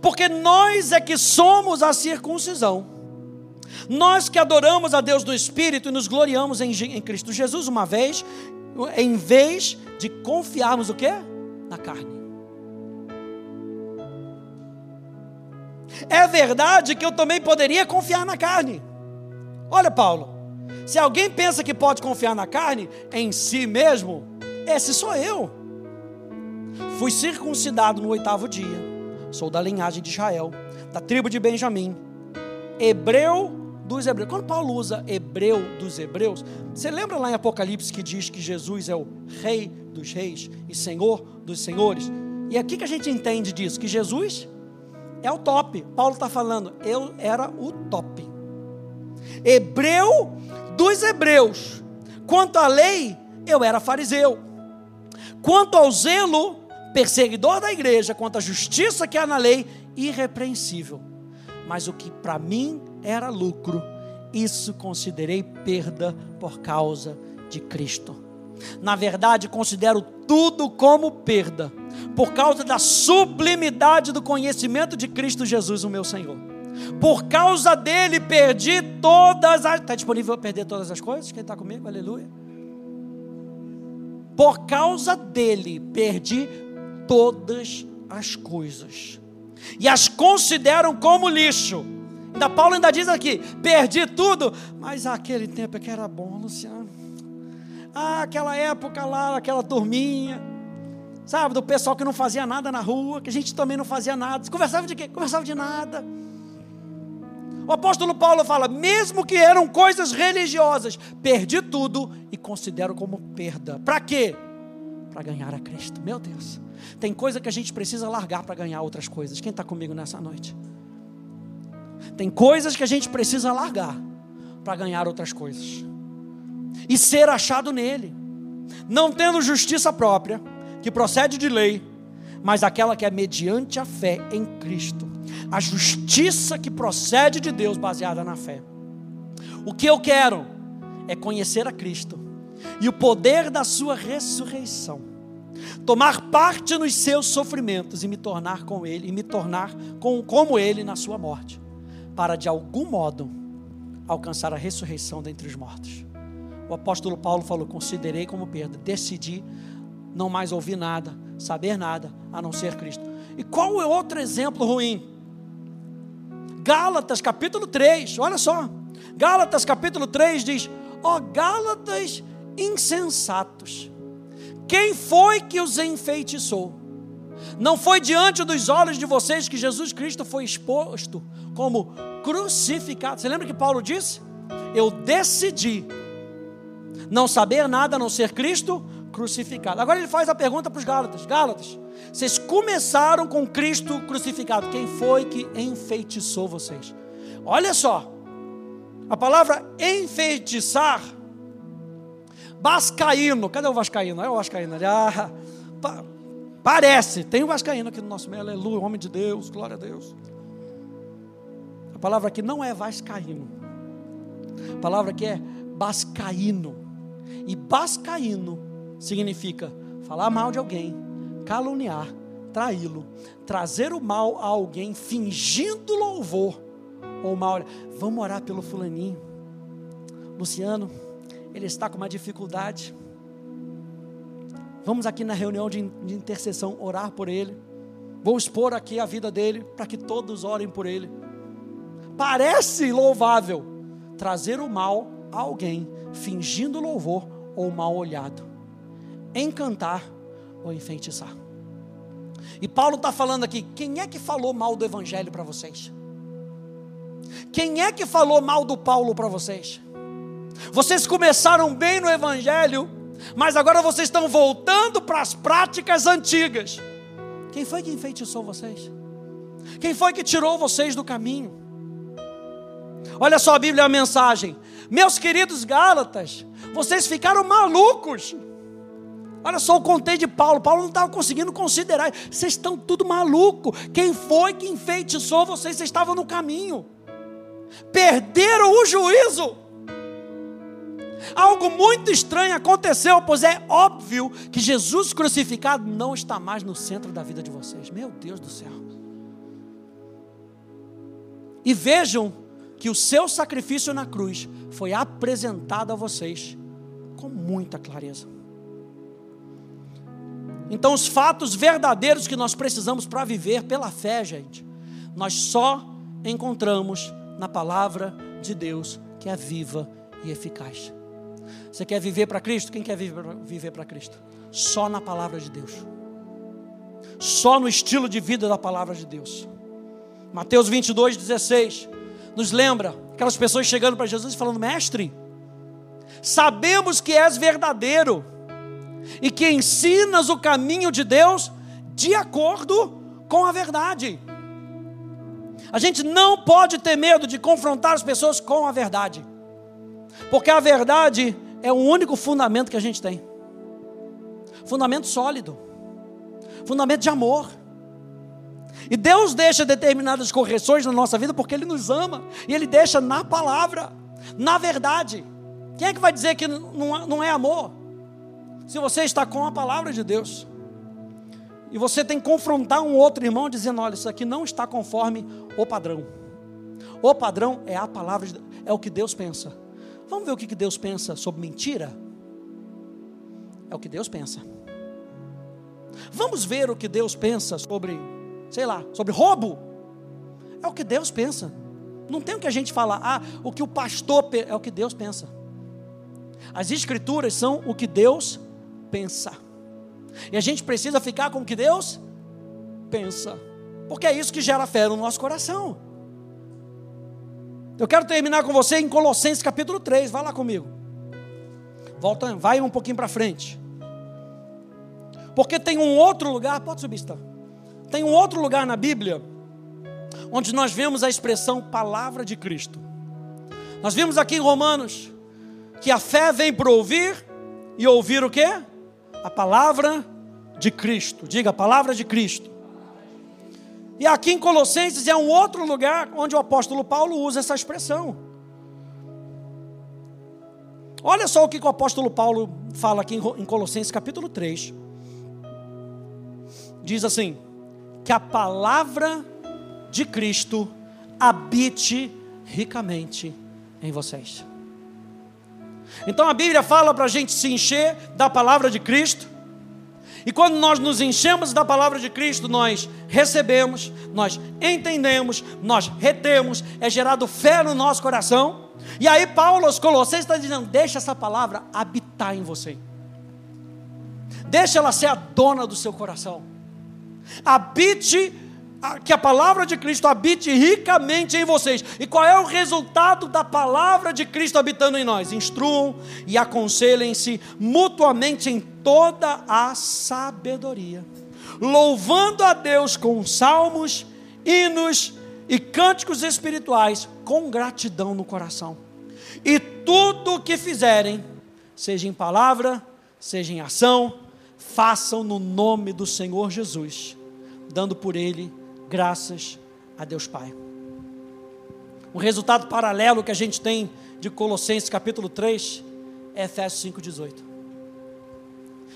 porque nós é que somos a circuncisão, nós que adoramos a Deus do Espírito e nos gloriamos em, em Cristo Jesus, uma vez, em vez de confiarmos o que? Na carne. É verdade que eu também poderia confiar na carne. Olha, Paulo, se alguém pensa que pode confiar na carne, em si mesmo, esse sou eu. Fui circuncidado no oitavo dia, sou da linhagem de Israel, da tribo de Benjamim, hebreu dos hebreus. Quando Paulo usa hebreu dos hebreus, você lembra lá em Apocalipse que diz que Jesus é o rei dos reis e senhor dos senhores? E aqui que a gente entende disso, que Jesus é o top. Paulo está falando, eu era o top. Hebreu dos hebreus. Quanto à lei, eu era fariseu. Quanto ao zelo, perseguidor da igreja, quanto à justiça que há na lei, irrepreensível. Mas o que para mim era lucro, isso considerei perda por causa de Cristo. Na verdade, considero tudo como perda, por causa da sublimidade do conhecimento de Cristo Jesus, o meu Senhor por causa dele perdi todas as. Está disponível para perder todas as coisas? Quem está comigo? Aleluia. Por causa dele perdi todas as coisas. E as consideram como lixo. Ainda Paulo ainda diz aqui: perdi tudo, mas aquele tempo é que era bom, Luciano. Ah, aquela época lá, aquela turminha, sabe, do pessoal que não fazia nada na rua, que a gente também não fazia nada. Conversava de quê? Conversava de nada. O apóstolo Paulo fala: mesmo que eram coisas religiosas, perdi tudo e considero como perda. Para quê? Para ganhar a Cristo. Meu Deus. Tem coisa que a gente precisa largar para ganhar outras coisas. Quem está comigo nessa noite? Tem coisas que a gente precisa largar para ganhar outras coisas. E ser achado nele. Não tendo justiça própria, que procede de lei, mas aquela que é mediante a fé em Cristo a justiça que procede de Deus baseada na fé. O que eu quero é conhecer a Cristo e o poder da sua ressurreição. Tomar parte nos seus sofrimentos e me tornar com ele e me tornar com, como ele na sua morte, para de algum modo alcançar a ressurreição dentre os mortos. O apóstolo Paulo falou: "Considerei como perda, decidi não mais ouvir nada, saber nada a não ser Cristo". E qual é outro exemplo ruim? Gálatas capítulo 3, olha só. Gálatas capítulo 3 diz: Ó oh, Gálatas insensatos, quem foi que os enfeitiçou? Não foi diante dos olhos de vocês que Jesus Cristo foi exposto como crucificado. Você lembra que Paulo disse? Eu decidi não saber nada a não ser Cristo crucificado. Agora ele faz a pergunta para os Gálatas: Gálatas, vocês começaram com Cristo crucificado. Quem foi que enfeitiçou vocês? Olha só, a palavra enfeitiçar, Vascaíno, cadê o Vascaíno? É o Vascaíno ali. Ah, pa, parece, tem o Vascaíno aqui no nosso meio, aleluia, homem de Deus, glória a Deus. A palavra aqui não é Vascaíno, a palavra aqui é Bascaíno, e Bascaíno significa falar mal de alguém, caluniar, traí-lo, trazer o mal a alguém fingindo louvor ou mal. Vamos orar pelo fulaninho. Luciano, ele está com uma dificuldade. Vamos aqui na reunião de, intercessão orar por ele. Vou expor aqui a vida dele para que todos orem por ele. Parece louvável trazer o mal a alguém fingindo louvor ou mal olhado, encantar ou enfeitiçar. E Paulo está falando aqui: quem é que falou mal do Evangelho para vocês? Quem é que falou mal do Paulo para vocês? Vocês começaram bem no Evangelho, mas agora vocês estão voltando para as práticas antigas. Quem foi que enfeitiçou vocês? Quem foi que tirou vocês do caminho? Olha só a Bíblia, a mensagem. Meus queridos Gálatas, vocês ficaram malucos. Olha só o contei de Paulo. Paulo não estava conseguindo considerar. Vocês estão tudo maluco. Quem foi que enfeitiçou vocês? Vocês estavam no caminho. Perderam o juízo. Algo muito estranho aconteceu, pois é óbvio que Jesus crucificado não está mais no centro da vida de vocês. Meu Deus do céu. E vejam que o seu sacrifício na cruz foi apresentado a vocês com muita clareza. Então, os fatos verdadeiros que nós precisamos para viver pela fé, gente, nós só encontramos na palavra de Deus, que é viva e eficaz. Você quer viver para Cristo? Quem quer viver para Cristo? Só na palavra de Deus. Só no estilo de vida da palavra de Deus. Mateus 22, 16 nos lembra aquelas pessoas chegando para Jesus e falando: Mestre, sabemos que és verdadeiro e que ensinas o caminho de Deus de acordo com a verdade. A gente não pode ter medo de confrontar as pessoas com a verdade, porque a verdade é o único fundamento que a gente tem fundamento sólido, fundamento de amor. E Deus deixa determinadas correções na nossa vida porque Ele nos ama. E Ele deixa na palavra, na verdade. Quem é que vai dizer que não é amor? Se você está com a palavra de Deus. E você tem que confrontar um outro irmão dizendo: olha, isso aqui não está conforme o padrão. O padrão é a palavra, de Deus, é o que Deus pensa. Vamos ver o que Deus pensa sobre mentira? É o que Deus pensa. Vamos ver o que Deus pensa sobre sei lá, sobre roubo. É o que Deus pensa. Não tem o que a gente falar, ah, o que o pastor é o que Deus pensa. As escrituras são o que Deus pensa. E a gente precisa ficar com o que Deus pensa. Porque é isso que gera fé no nosso coração. Eu quero terminar com você em Colossenses capítulo 3, vai lá comigo. Volta, vai um pouquinho para frente. Porque tem um outro lugar, pode subir, está. Tem um outro lugar na Bíblia onde nós vemos a expressão palavra de Cristo. Nós vimos aqui em Romanos que a fé vem para ouvir e ouvir o que? A palavra de Cristo. Diga, a palavra de Cristo. E aqui em Colossenses é um outro lugar onde o apóstolo Paulo usa essa expressão. Olha só o que o apóstolo Paulo fala aqui em Colossenses capítulo 3. Diz assim: que a palavra de Cristo habite ricamente em vocês. Então a Bíblia fala para a gente se encher da palavra de Cristo, e quando nós nos enchemos da palavra de Cristo, nós recebemos, nós entendemos, nós retemos, é gerado fé no nosso coração. E aí, Paulo aos Colossenses está dizendo: deixa essa palavra habitar em você, deixa ela ser a dona do seu coração habite, que a palavra de Cristo habite ricamente em vocês. E qual é o resultado da palavra de Cristo habitando em nós? Instruam e aconselhem-se mutuamente em toda a sabedoria, louvando a Deus com salmos, hinos e cânticos espirituais, com gratidão no coração. E tudo o que fizerem, seja em palavra, seja em ação, façam no nome do Senhor Jesus dando por ele graças a Deus Pai. Um resultado paralelo que a gente tem de Colossenses capítulo 3 é Efésios 5,18.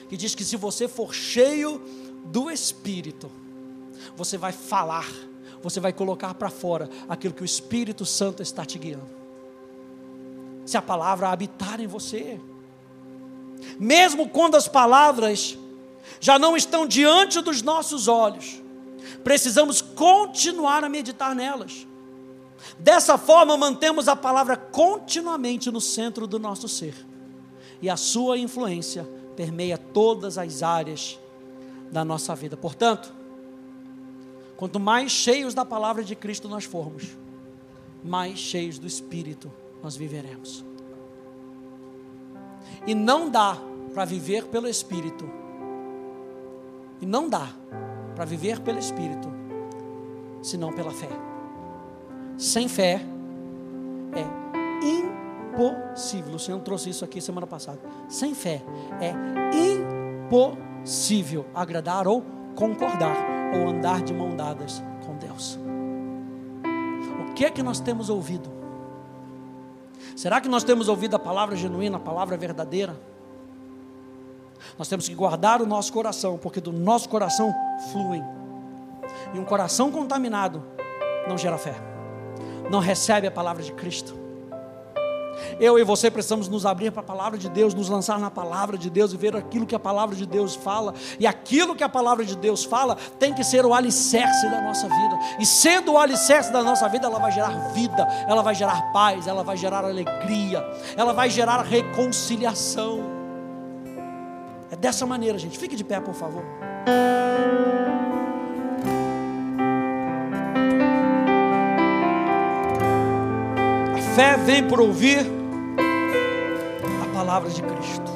Que diz que se você for cheio do Espírito, você vai falar, você vai colocar para fora aquilo que o Espírito Santo está te guiando. Se a palavra habitar em você, mesmo quando as palavras já não estão diante dos nossos olhos, precisamos continuar a meditar nelas. Dessa forma, mantemos a palavra continuamente no centro do nosso ser, e a sua influência permeia todas as áreas da nossa vida. Portanto, quanto mais cheios da palavra de Cristo nós formos, mais cheios do Espírito nós viveremos. E não dá para viver pelo Espírito. E não dá para viver pelo Espírito, senão pela fé. Sem fé é impossível. O Senhor trouxe isso aqui semana passada. Sem fé é impossível agradar ou concordar ou andar de mão dadas com Deus. O que é que nós temos ouvido? Será que nós temos ouvido a palavra genuína, a palavra verdadeira? Nós temos que guardar o nosso coração, porque do nosso coração fluem. E um coração contaminado não gera fé, não recebe a palavra de Cristo. Eu e você precisamos nos abrir para a palavra de Deus, nos lançar na palavra de Deus e ver aquilo que a palavra de Deus fala. E aquilo que a palavra de Deus fala tem que ser o alicerce da nossa vida. E sendo o alicerce da nossa vida, ela vai gerar vida, ela vai gerar paz, ela vai gerar alegria, ela vai gerar reconciliação. É dessa maneira, gente. Fique de pé, por favor. Fé vem por ouvir a palavra de Cristo.